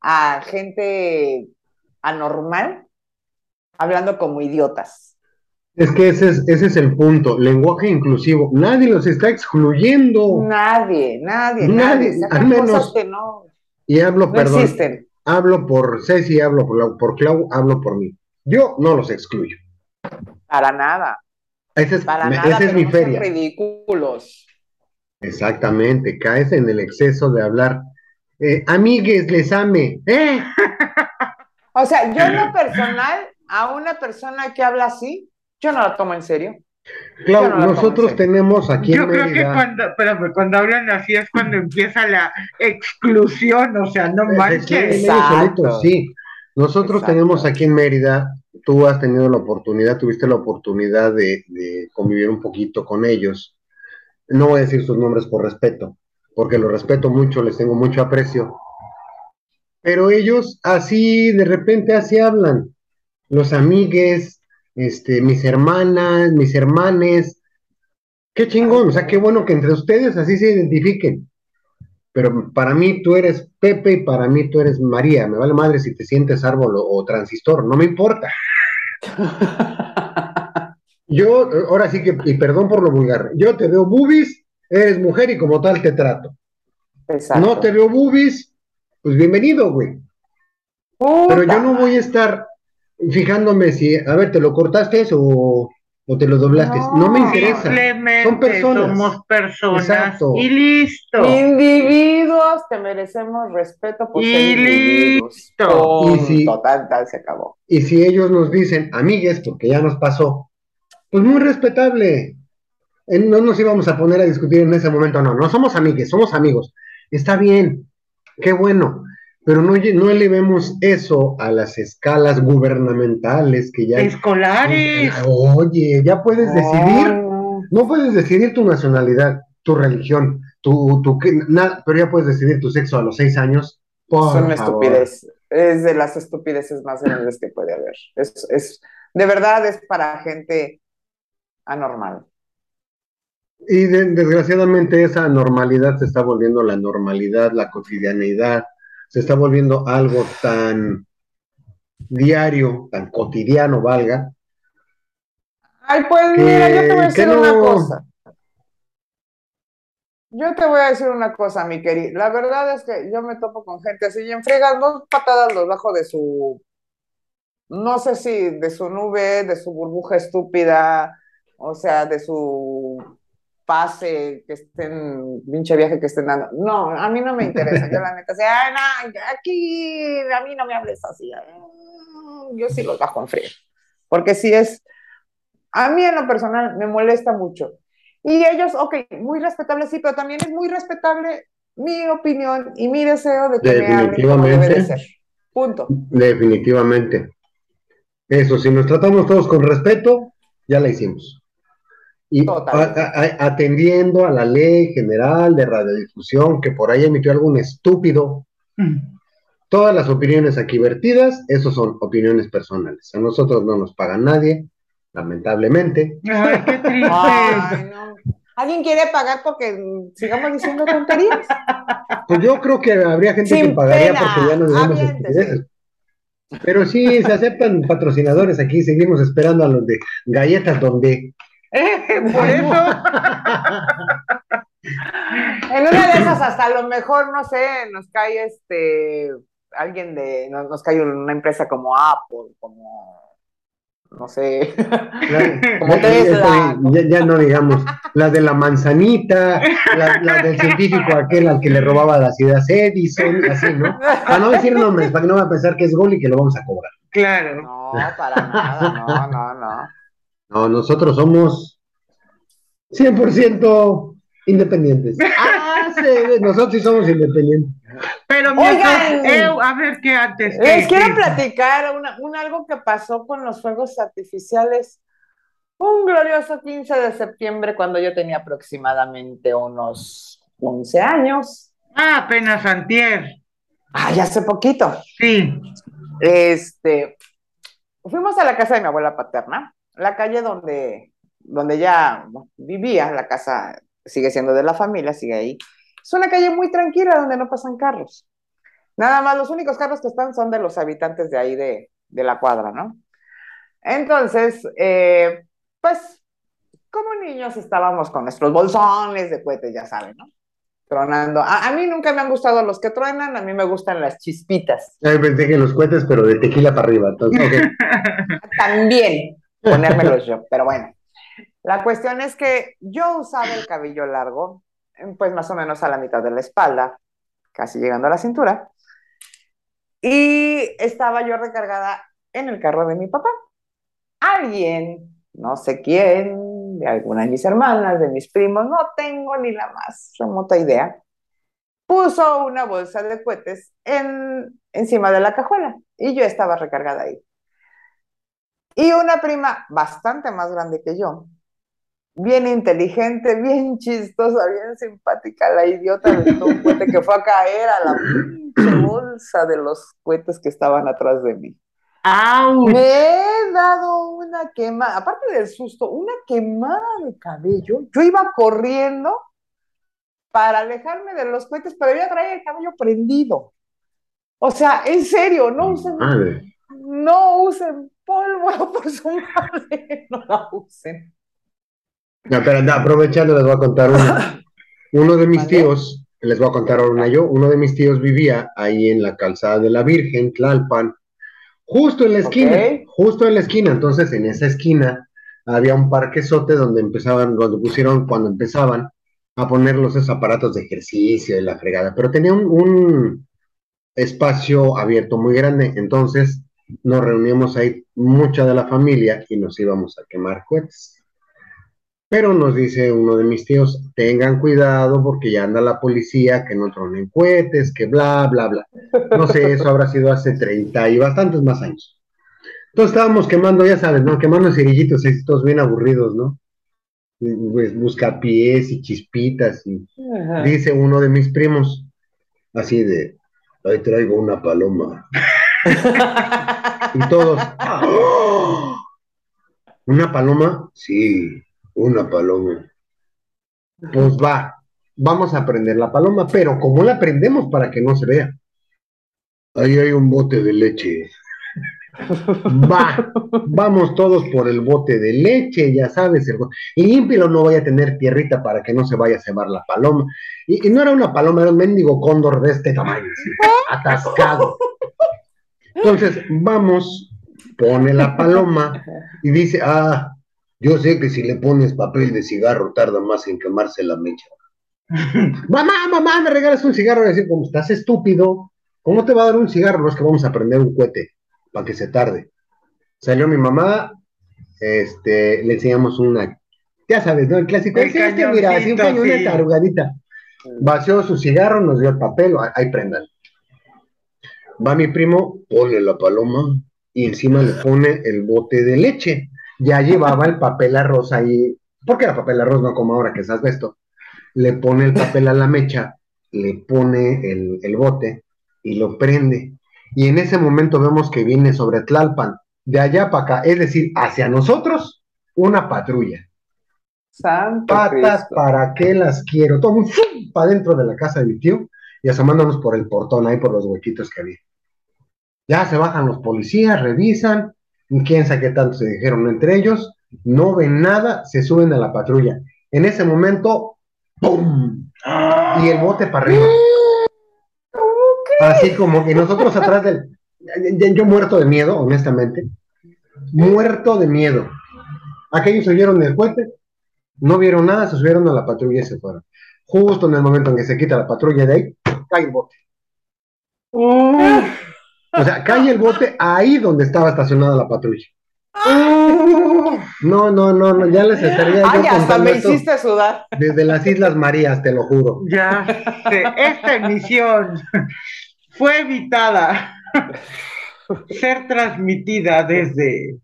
a gente anormal hablando como idiotas. Es que ese es, ese es el punto, lenguaje inclusivo. Nadie los está excluyendo. Nadie, nadie, nadie. Al menos, que no, y hablo, perdón, hablo por Ceci, hablo por, por Clau, hablo por mí. Yo no los excluyo. Para nada. Ese es, Para nada, esa es mi feria. ridículos. Exactamente, caes en el exceso de hablar. Eh, amigues, les ame. ¿eh? o sea, yo en lo personal, a una persona que habla así, yo no la tomo en serio. Claro, nosotros tenemos aquí Yo creo que cuando, pero cuando hablan así es cuando empieza la exclusión, o sea, no manches. sí, nosotros tenemos aquí en Mérida, tú has tenido la oportunidad, tuviste la oportunidad de, convivir un poquito con ellos. No voy a decir sus nombres por respeto, porque los respeto mucho, les tengo mucho aprecio. Pero ellos así, de repente así hablan. Los amigues, este, mis hermanas, mis hermanes. Qué chingón, o sea, qué bueno que entre ustedes así se identifiquen. Pero para mí tú eres Pepe y para mí tú eres María. Me vale madre si te sientes árbol o, transistor, no me importa. Yo, ahora sí que, y perdón por lo vulgar, yo te veo boobies, eres mujer y como tal te trato. No te veo boobies, pues bienvenido, güey. Pero yo no voy a estar fijándome si, a ver, ¿te lo cortaste o, o te lo doblaste? No, me interesa. Son personas. Somos personas. Y listo. Individuos que merecemos respeto por y listo. Y si, Total, tal, se acabó. Y si ellos nos dicen, amigues, porque ya nos pasó, pues muy respetable. No nos íbamos a poner a discutir en ese momento, no, no somos amigues, somos amigos. Está bien, qué bueno pero no, no elevemos eso a las escalas gubernamentales que ya... Escolares. Oye, ya puedes decidir, no puedes decidir tu nacionalidad, tu religión, tu, tu nada, pero ya puedes decidir tu sexo a los seis años. Son estupidez, es de las estupideces más grandes que puede haber. Es, es de verdad es para gente anormal. Y desgraciadamente esa normalidad se está volviendo la normalidad, la cotidianeidad, se está volviendo algo tan diario, tan cotidiano, valga. Ay, pues mira, yo te voy a decir una cosa. Yo te voy a decir una cosa, mi querido. La verdad es que yo me topo con gente así y en fregas dos patadas los bajo de su, no sé si de su nube, de su burbuja estúpida, o sea, de su pase que estén, pinche viaje que estén dando. No, a mí no me interesa. Yo la neta, sé, ay, no, aquí a mí no me hables así. Yo sí los bajo en frío. Porque si es, a mí en lo personal me molesta mucho y ellos, ok, muy respetable, sí, pero también es muy respetable mi opinión y mi deseo de que me hablen como debe de ser. Punto. Definitivamente. Eso, si nos tratamos todos con respeto, ya la hicimos. Y atendiendo a la ley general de radiodifusión, que por ahí emitió algún estúpido, mm. todas las opiniones aquí vertidas, eso son opiniones personales. A nosotros no nos paga nadie, lamentablemente. Ay, qué triste. ¿Alguien quiere pagar porque sigamos diciendo tonterías? Pues yo creo que habría gente que pagaría porque ya no digamos estupideces. Pero sí, se aceptan patrocinadores aquí, seguimos esperando a los de galletas donde. Eh, por eso. en una de esas, hasta a lo mejor, no sé, nos cae este alguien de, nos cae una empresa como Apple, como no sé, como Ya, no digamos, la de la manzanita, la, del científico aquel al que le robaba las ideas Edison, así, ¿no? Para no decir nombres, para que no va a pensar que es gol y que lo vamos a cobrar. Claro. No, para nada, no, no, no. No, nosotros somos 100% independientes. Ah, sí, nosotros sí somos independientes. Pero Oigan, a ver qué antes. Les quiero platicar un algo que pasó con los fuegos artificiales. Un glorioso 15 de septiembre cuando yo tenía aproximadamente unos 11 años. Ah, apenas antier. Ah, ya hace poquito. Sí. Este, fuimos a la casa de mi abuela paterna, la calle donde, donde ya vivía, la casa sigue siendo de la familia, sigue ahí. Es una calle muy tranquila donde no pasan carros. Nada más, los únicos carros que están son de los habitantes de ahí de, la cuadra, ¿no? Entonces, eh, pues, como niños estábamos con nuestros bolsones de cohetes, ya saben, ¿no? Tronando. A, mí nunca me han gustado los que truenan, a mí me gustan las chispitas. Ay, pensé que los cohetes, pero de tequila para arriba. También, ponérmelos yo, pero bueno. La cuestión es que yo usaba el cabello largo, pues más o menos a la mitad de la espalda, casi llegando a la cintura, y estaba yo recargada en el carro de mi papá. Alguien, no sé quién, de alguna de mis hermanas, de mis primos, no tengo ni la más remota idea, puso una bolsa de cohetes en, encima de la cajuela y yo estaba recargada ahí. Y una prima bastante más grande que yo, bien inteligente, bien chistosa, bien simpática, la idiota de un cohete que fue a caer a la pinche bolsa de los cohetes que estaban atrás de mí. Me he dado una quemada, aparte del susto, una quemada de cabello. Yo iba corriendo para alejarme de los cohetes, pero yo traía el cabello prendido. O sea, en serio, no usen, no usen polvo por su madre, no la usen. No, pero aprovechando, les voy a contar una. Uno de mis tíos, les voy a contar una yo, uno de mis tíos vivía ahí en la calzada de la Virgen, Tlalpan, justo en la esquina, justo en la esquina. Entonces, en esa esquina había un parquezote donde empezaban, donde pusieron cuando empezaban a poner los esos aparatos de ejercicio y la fregada, pero tenía un, un espacio abierto muy grande, entonces nos reuníamos ahí mucha de la familia y nos íbamos a quemar cohetes. Pero nos dice uno de mis tíos, tengan cuidado porque ya anda la policía, que no tronen cohetes, que bla, bla, bla. No sé, eso habrá sido hace 30 y bastantes más años. Entonces estábamos quemando, ya sabes, ¿no? Quemando cerillitos, estos bien aburridos, ¿no? Pues pies y chispitas. Y dice uno de mis primos, así de, ahí traigo una paloma. y todos. ¿Una paloma? Sí, una paloma. Pues va, vamos a prender la paloma, pero ¿cómo la prendemos para que no se vea? Ahí hay un bote de leche. Va, vamos todos por el bote de leche, ya sabes, el y límpialo, no vaya a tener tierrita para que no se vaya a cebar la paloma. Y, y no era una paloma, era un mendigo cóndor de este tamaño, así, atascado. Entonces, vamos, pone la paloma y dice, ah, yo sé que si le pones papel de cigarro tarda más en quemarse la mecha. mamá, mamá, me regalas un cigarro y decir, como estás estúpido, ¿cómo te va a dar un cigarro? No es que vamos a prender un cohete para que se tarde. Salió mi mamá, este, le enseñamos una, ya sabes, ¿no? El clásico, El "Sí, este, mira, así un cañón, una sí. tarugadita. Vació su cigarro, nos dio el papel, ahí prendan. Va mi primo, pone la paloma y encima le pone el bote de leche. Ya llevaba el papel arroz ahí, porque era papel arroz, no como ahora que es asbesto. Le pone el papel a la mecha, le pone el, el bote y lo prende. Y en ese momento vemos que viene sobre Tlalpan, de allá para acá, es decir, hacia nosotros, una patrulla. Santo Patas, Cristo. ¿para qué las quiero? Todo un para dentro de la casa de mi tío y asomándonos por el portón, ahí por los huequitos que había. Ya se bajan los policías, revisan, quién sabe qué tanto se dijeron entre ellos, no ven nada, se suben a la patrulla. En ese momento, ¡pum! Y el bote para arriba. Así como que nosotros atrás del. Yo muerto de miedo, honestamente. Muerto de miedo. Aquellos oyeron el cohete, no vieron nada, se subieron a la patrulla y se fueron. Justo en el momento en que se quita la patrulla de ahí, cae el bote. O sea, cae el bote ahí donde estaba estacionada la patrulla. No, no, no, no, ya les estaría yo Ay, hasta me hiciste sudar. desde las Islas Marías, te lo juro. Ya esta emisión fue evitada ser transmitida desde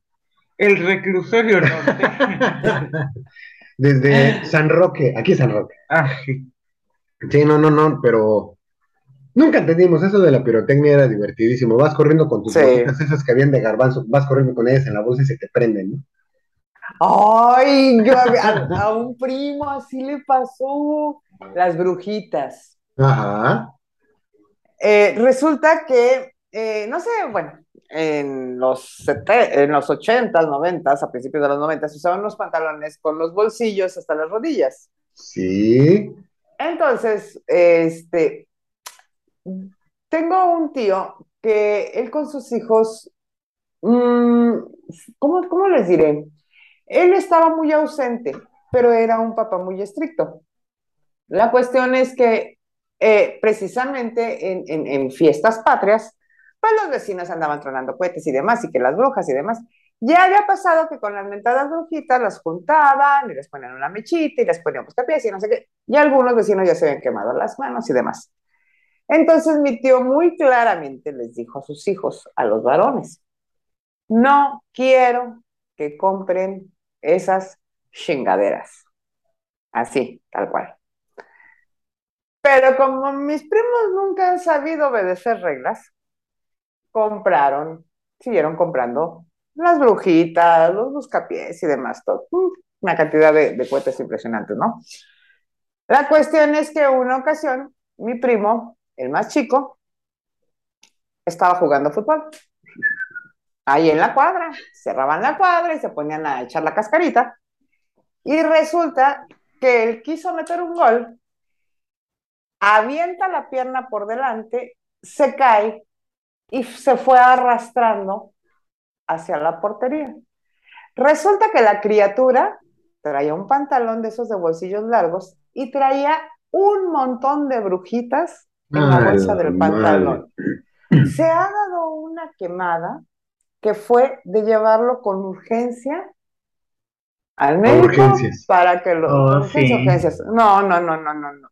el reclusorio norte. Desde San Roque, aquí es San Roque. Ah, sí. Sí, no, no, no, pero nunca entendimos eso de la pirotecnia, era divertidísimo. Vas corriendo con tus Sí. bolsitas esas que habían de garbanzo, vas corriendo con ellas en la bolsa y se te prenden, ¿no? Ay, yo había- a, a un primo así le pasó las brujitas. Ajá. Eh, resulta que, eh, no sé, bueno, en los, sete- en los 80s, 90s, a principios de los 90s, se usaban unos pantalones con los bolsillos hasta las rodillas. Sí. Entonces, este, tengo un tío que él con sus hijos, mm, ¿cómo, cómo les diré? Él estaba muy ausente, pero era un papá muy estricto. La cuestión es que eh, precisamente en, en- fiestas patrias, pues los vecinos andaban tronando cohetes y demás, y que las brujas y demás. Ya había pasado que con las mentadas brujitas las juntaban y les ponían una mechita y les ponían buscapiés y no sé qué. Y algunos vecinos ya se habían quemado las manos y demás. Entonces mi tío muy claramente les dijo a sus hijos, a los varones, no quiero que compren esas chingaderas. Así, tal cual. Pero como mis primos nunca han sabido obedecer reglas, compraron, siguieron comprando las brujitas, los buscapiés y demás, todo. Mm, Una cantidad de, de cohetes impresionantes, ¿no? La cuestión es que una ocasión, mi primo, el más chico, estaba jugando fútbol. Ahí en la cuadra, cerraban la cuadra y se ponían a echar la cascarita. Y resulta que él quiso meter un gol, avienta la pierna por delante, se cae y se fue arrastrando hacia la portería. Resulta que la criatura traía un pantalón de esos de bolsillos largos y traía un montón de brujitas en la Ay, bolsa la del madre. pantalón. Se ha dado una quemada que fue de llevarlo con urgencia al médico urgencias. para que lo Oh, urgencias, sí. urgencias. No, no, no, no, no, no.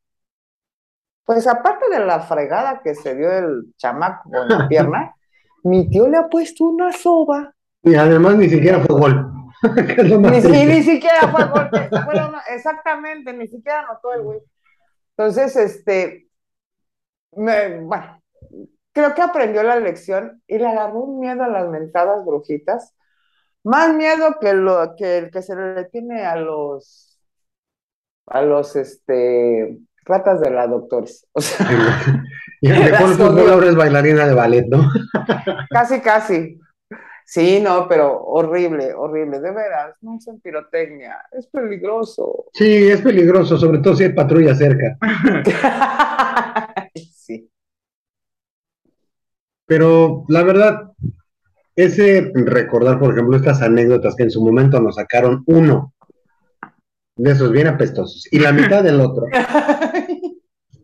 Pues aparte de la fregada que se dio el chamaco con la pierna, mi tío le ha puesto una soba Y además ni siquiera fue gol. Ni, si- ni siquiera fue golpe. Bueno, no, exactamente, ni siquiera anotó el güey. Entonces, este, me- bueno, creo que aprendió la lección y le agarró un miedo a las mentadas brujitas, Más miedo que lo que el que se le tiene a los a los este ratas de la doctores. O sea, y no eres bailarina de ballet, ¿no? casi, casi. Sí, no, pero horrible, horrible, de veras, no usen pirotecnia, es peligroso. Sí, es peligroso, sobre todo si hay patrulla cerca. Pero la verdad, ese recordar, por ejemplo, estas anécdotas que en su momento nos sacaron uno de esos bien apestosos y la mitad del otro.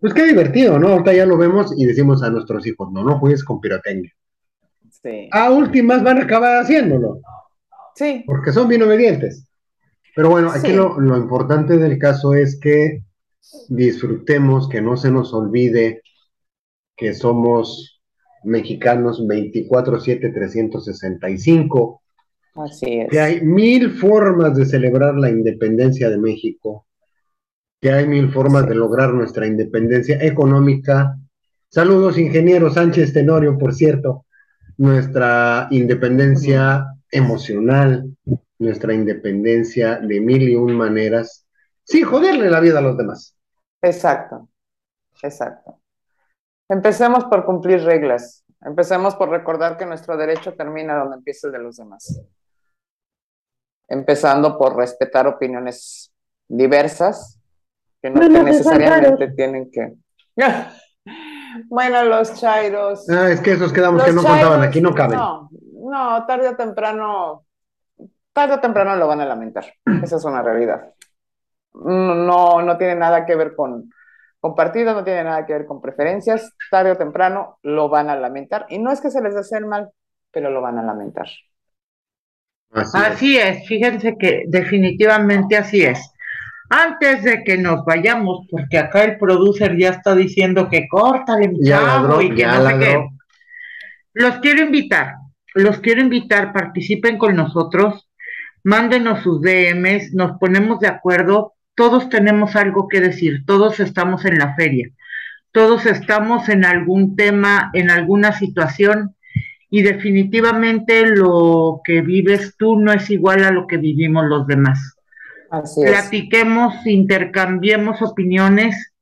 Pues qué divertido, ¿no? Ahorita ya lo vemos y decimos a nuestros hijos, no, no juegues con pirotecnia. Sí. A últimas van a acabar haciéndolo. Sí. Porque son bien obedientes. Pero bueno, aquí Sí. lo, lo importante del caso es que disfrutemos, que no se nos olvide que somos mexicanos 24-7, 365, Así es. que hay mil formas de celebrar la independencia de México, que hay mil formas de lograr nuestra independencia económica. Saludos, ingeniero Sánchez Tenorio, por cierto, nuestra independencia emocional, nuestra independencia de mil y un maneras, sin joderle la vida a los demás. Exacto, exacto. Empecemos por cumplir reglas. Empecemos por recordar que nuestro derecho termina donde empieza el de los demás. Empezando por respetar opiniones diversas, que no que necesariamente tienen que. Bueno, los chairos. Ah, es que esos quedamos que no contaban, chairos, aquí no caben. No, no, tarde o temprano, tarde o temprano lo van a lamentar. Esa es una realidad. No, no, no tiene nada que ver con, con partidos, no tiene nada que ver con preferencias. Tarde o temprano lo van a lamentar. Y no es que se les desee el mal, pero lo van a lamentar. Así es. Así es, fíjense que definitivamente así es. Antes de que nos vayamos, porque acá el producer ya está diciendo que córtale, mi chavo, y que ya no sé qué. Los quiero invitar, los quiero invitar, participen con nosotros, mándenos sus DMs, nos ponemos de acuerdo, todos tenemos algo que decir, todos estamos en la feria, todos estamos en algún tema, en alguna situación, y definitivamente lo que vives tú no es igual a lo que vivimos los demás. Así es. Platiquemos, intercambiemos opiniones.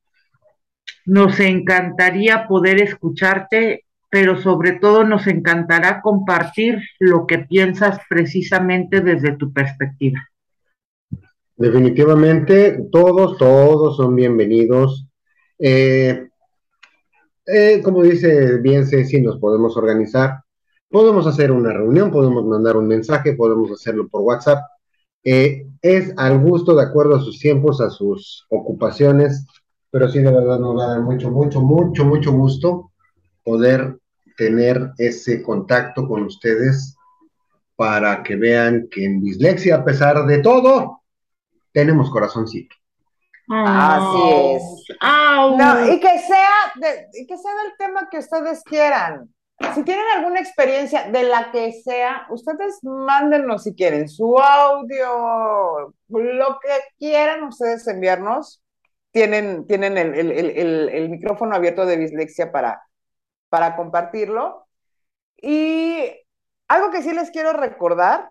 Nos encantaría poder escucharte, pero sobre todo nos encantará compartir lo que piensas precisamente desde tu perspectiva. Definitivamente, todos, todos son bienvenidos. Eh, eh, como dice bien Ceci, nos podemos organizar. Podemos hacer una reunión, podemos mandar un mensaje, podemos hacerlo por WhatsApp. Eh, es al gusto, de acuerdo a sus tiempos, a sus ocupaciones, pero sí de verdad nos va a dar mucho, mucho, mucho, mucho gusto poder tener ese contacto con ustedes para que vean que en Dislexia, a pesar de todo, tenemos corazoncito. Así es. ¡Au! No, y que sea, de- y que sea del tema que ustedes quieran. Si tienen alguna experiencia de la que sea, ustedes mándenos si quieren su audio, lo que quieran ustedes enviarnos. Tienen, tienen el, el- el- el- el micrófono abierto de Dislexia para, para compartirlo. Y algo que sí les quiero recordar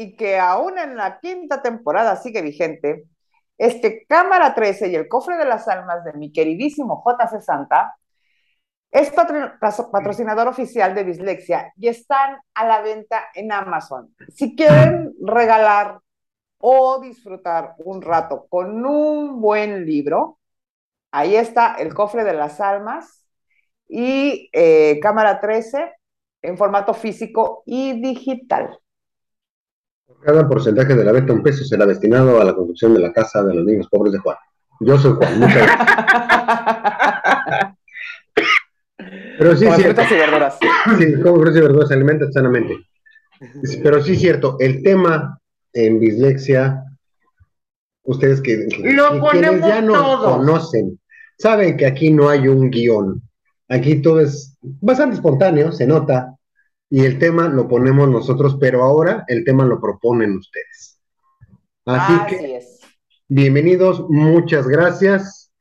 y que aún en la quinta temporada sigue vigente, es que Cámara 13 y el Cofre de las Almas de mi queridísimo JC Santa es patrocinador oficial de Dislexia y están a la venta en Amazon. Si quieren regalar o disfrutar un rato con un buen libro, ahí está el Cofre de las Almas y eh, Cámara 13 en formato físico y digital. Cada porcentaje de la venta, un peso, será destinado a la construcción de la casa de los niños pobres de Juan. Yo soy Juan, muchas gracias. Pero sí, cierto. frutas y verduras. Sí, como frutas y verduras, se alimentan sanamente. Pero sí es cierto, el tema en dislexia, ustedes que, que- Lo que quienes ponemos ya nos todos. conocen, saben que aquí no hay un guion. Aquí todo es bastante espontáneo, se nota, y el tema lo ponemos nosotros, pero ahora el tema lo proponen ustedes. Así Así que es. bienvenidos, muchas gracias.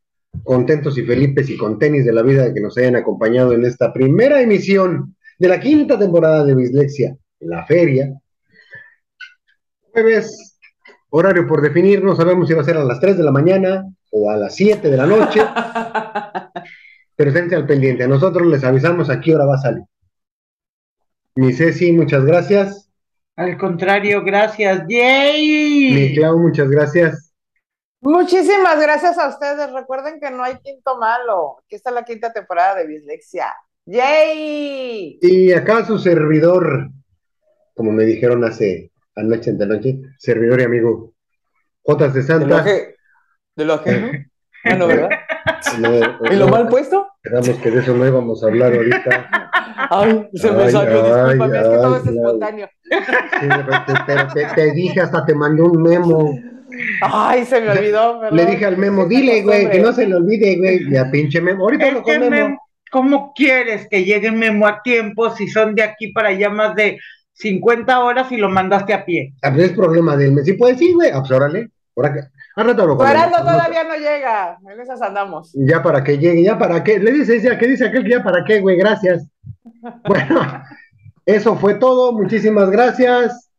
Contentos y felices y con tenis de la vida de que nos hayan acompañado en esta primera emisión de la quinta temporada de Dislexia, la feria. Jueves, horario por definir, no sabemos si va a ser a las 3 de la mañana o a las 7 de la noche. pero estén al pendiente. Nosotros les avisamos a qué hora va a salir. Mi Ceci, muchas gracias. Al contrario, gracias. ¡Yay! Mi Clau, muchas gracias. Muchísimas gracias a ustedes. Recuerden que no hay quinto malo. Aquí está la quinta temporada de Bislexia. ¡Yay! Y acá su servidor, como me dijeron hace anoche, de noche, servidor y amigo J. de Santa. De lo ajeno. Bueno, ¿verdad? ¿Y lo mal puesto? Esperamos que de eso no íbamos a hablar ahorita. Ay, se me salió, discúlpame, es que todo es espontáneo. pero te, dije, hasta te mandé un memo. Ay, se me olvidó. Le dije al memo, dile, güey, que no se le olvide, güey. Ya pinche memo. Ahorita lo memo. ¿Cómo quieres que llegue memo a tiempo si son de aquí para allá más de 50 horas y lo mandaste a pie? A ver, es problema de él. Sí, pues sí, güey. Ah, pues órale. Ahora que todavía no llega, en esas andamos. Ya para que llegue, ya para qué. Le dice, ¿qué dice aquel que ya para qué, güey? Gracias. bueno, eso fue todo. Muchísimas gracias.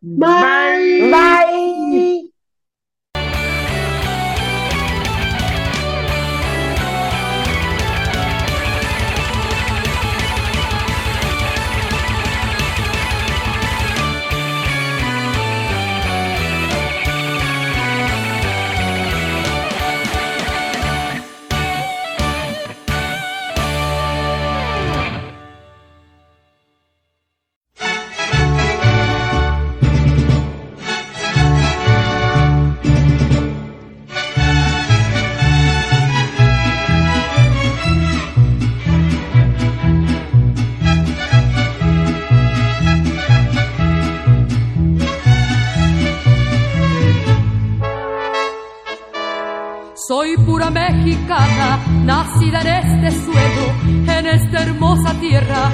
Bye. Bye. Mexicana, nacida en este suelo, en esta hermosa tierra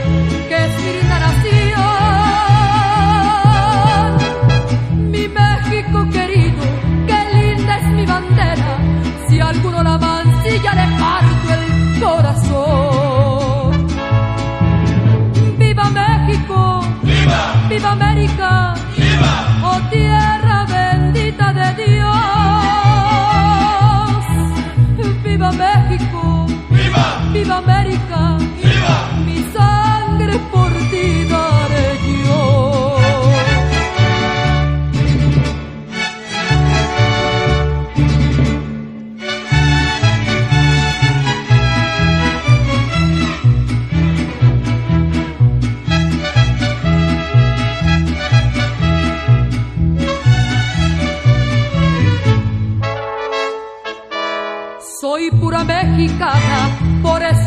que es mi nación. Mi México querido, qué linda es mi bandera, si alguno la mancilla le parto el corazón. ¡Viva México! ¡Viva! ¡Viva América! ¡Viva! ¡Oh tierra bendita de Dios!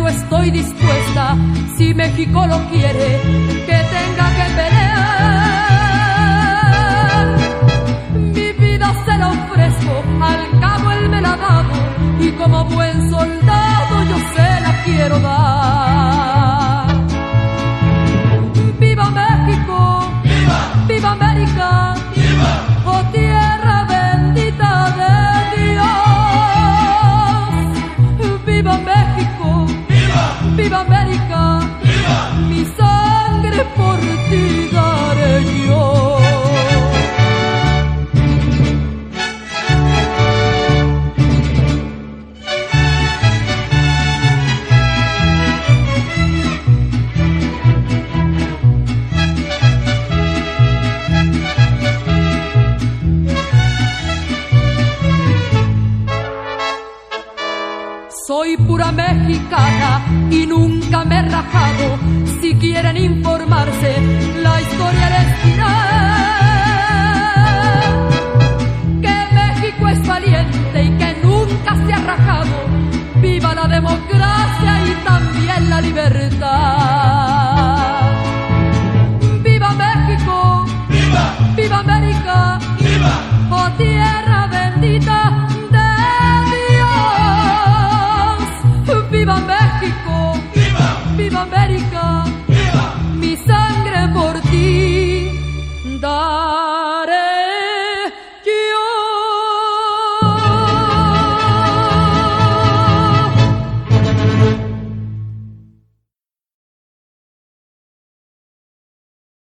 Estoy dispuesta, si México lo quiere, que tenga que pelear. Mi vida se la ofrezco, al cabo él me la ha dado, y como buen soldado yo se la quiero dar. ¡Viva! ¡Viva América! ¡Viva! Mi sangre por ti daré yo. Si quieren informarse, la historia les dirá que México es valiente y que nunca se ha rajado. Viva la democracia y también la libertad. ¡Viva México! ¡Viva! ¡Viva América! ¡Viva! ¡Oh tierra! America.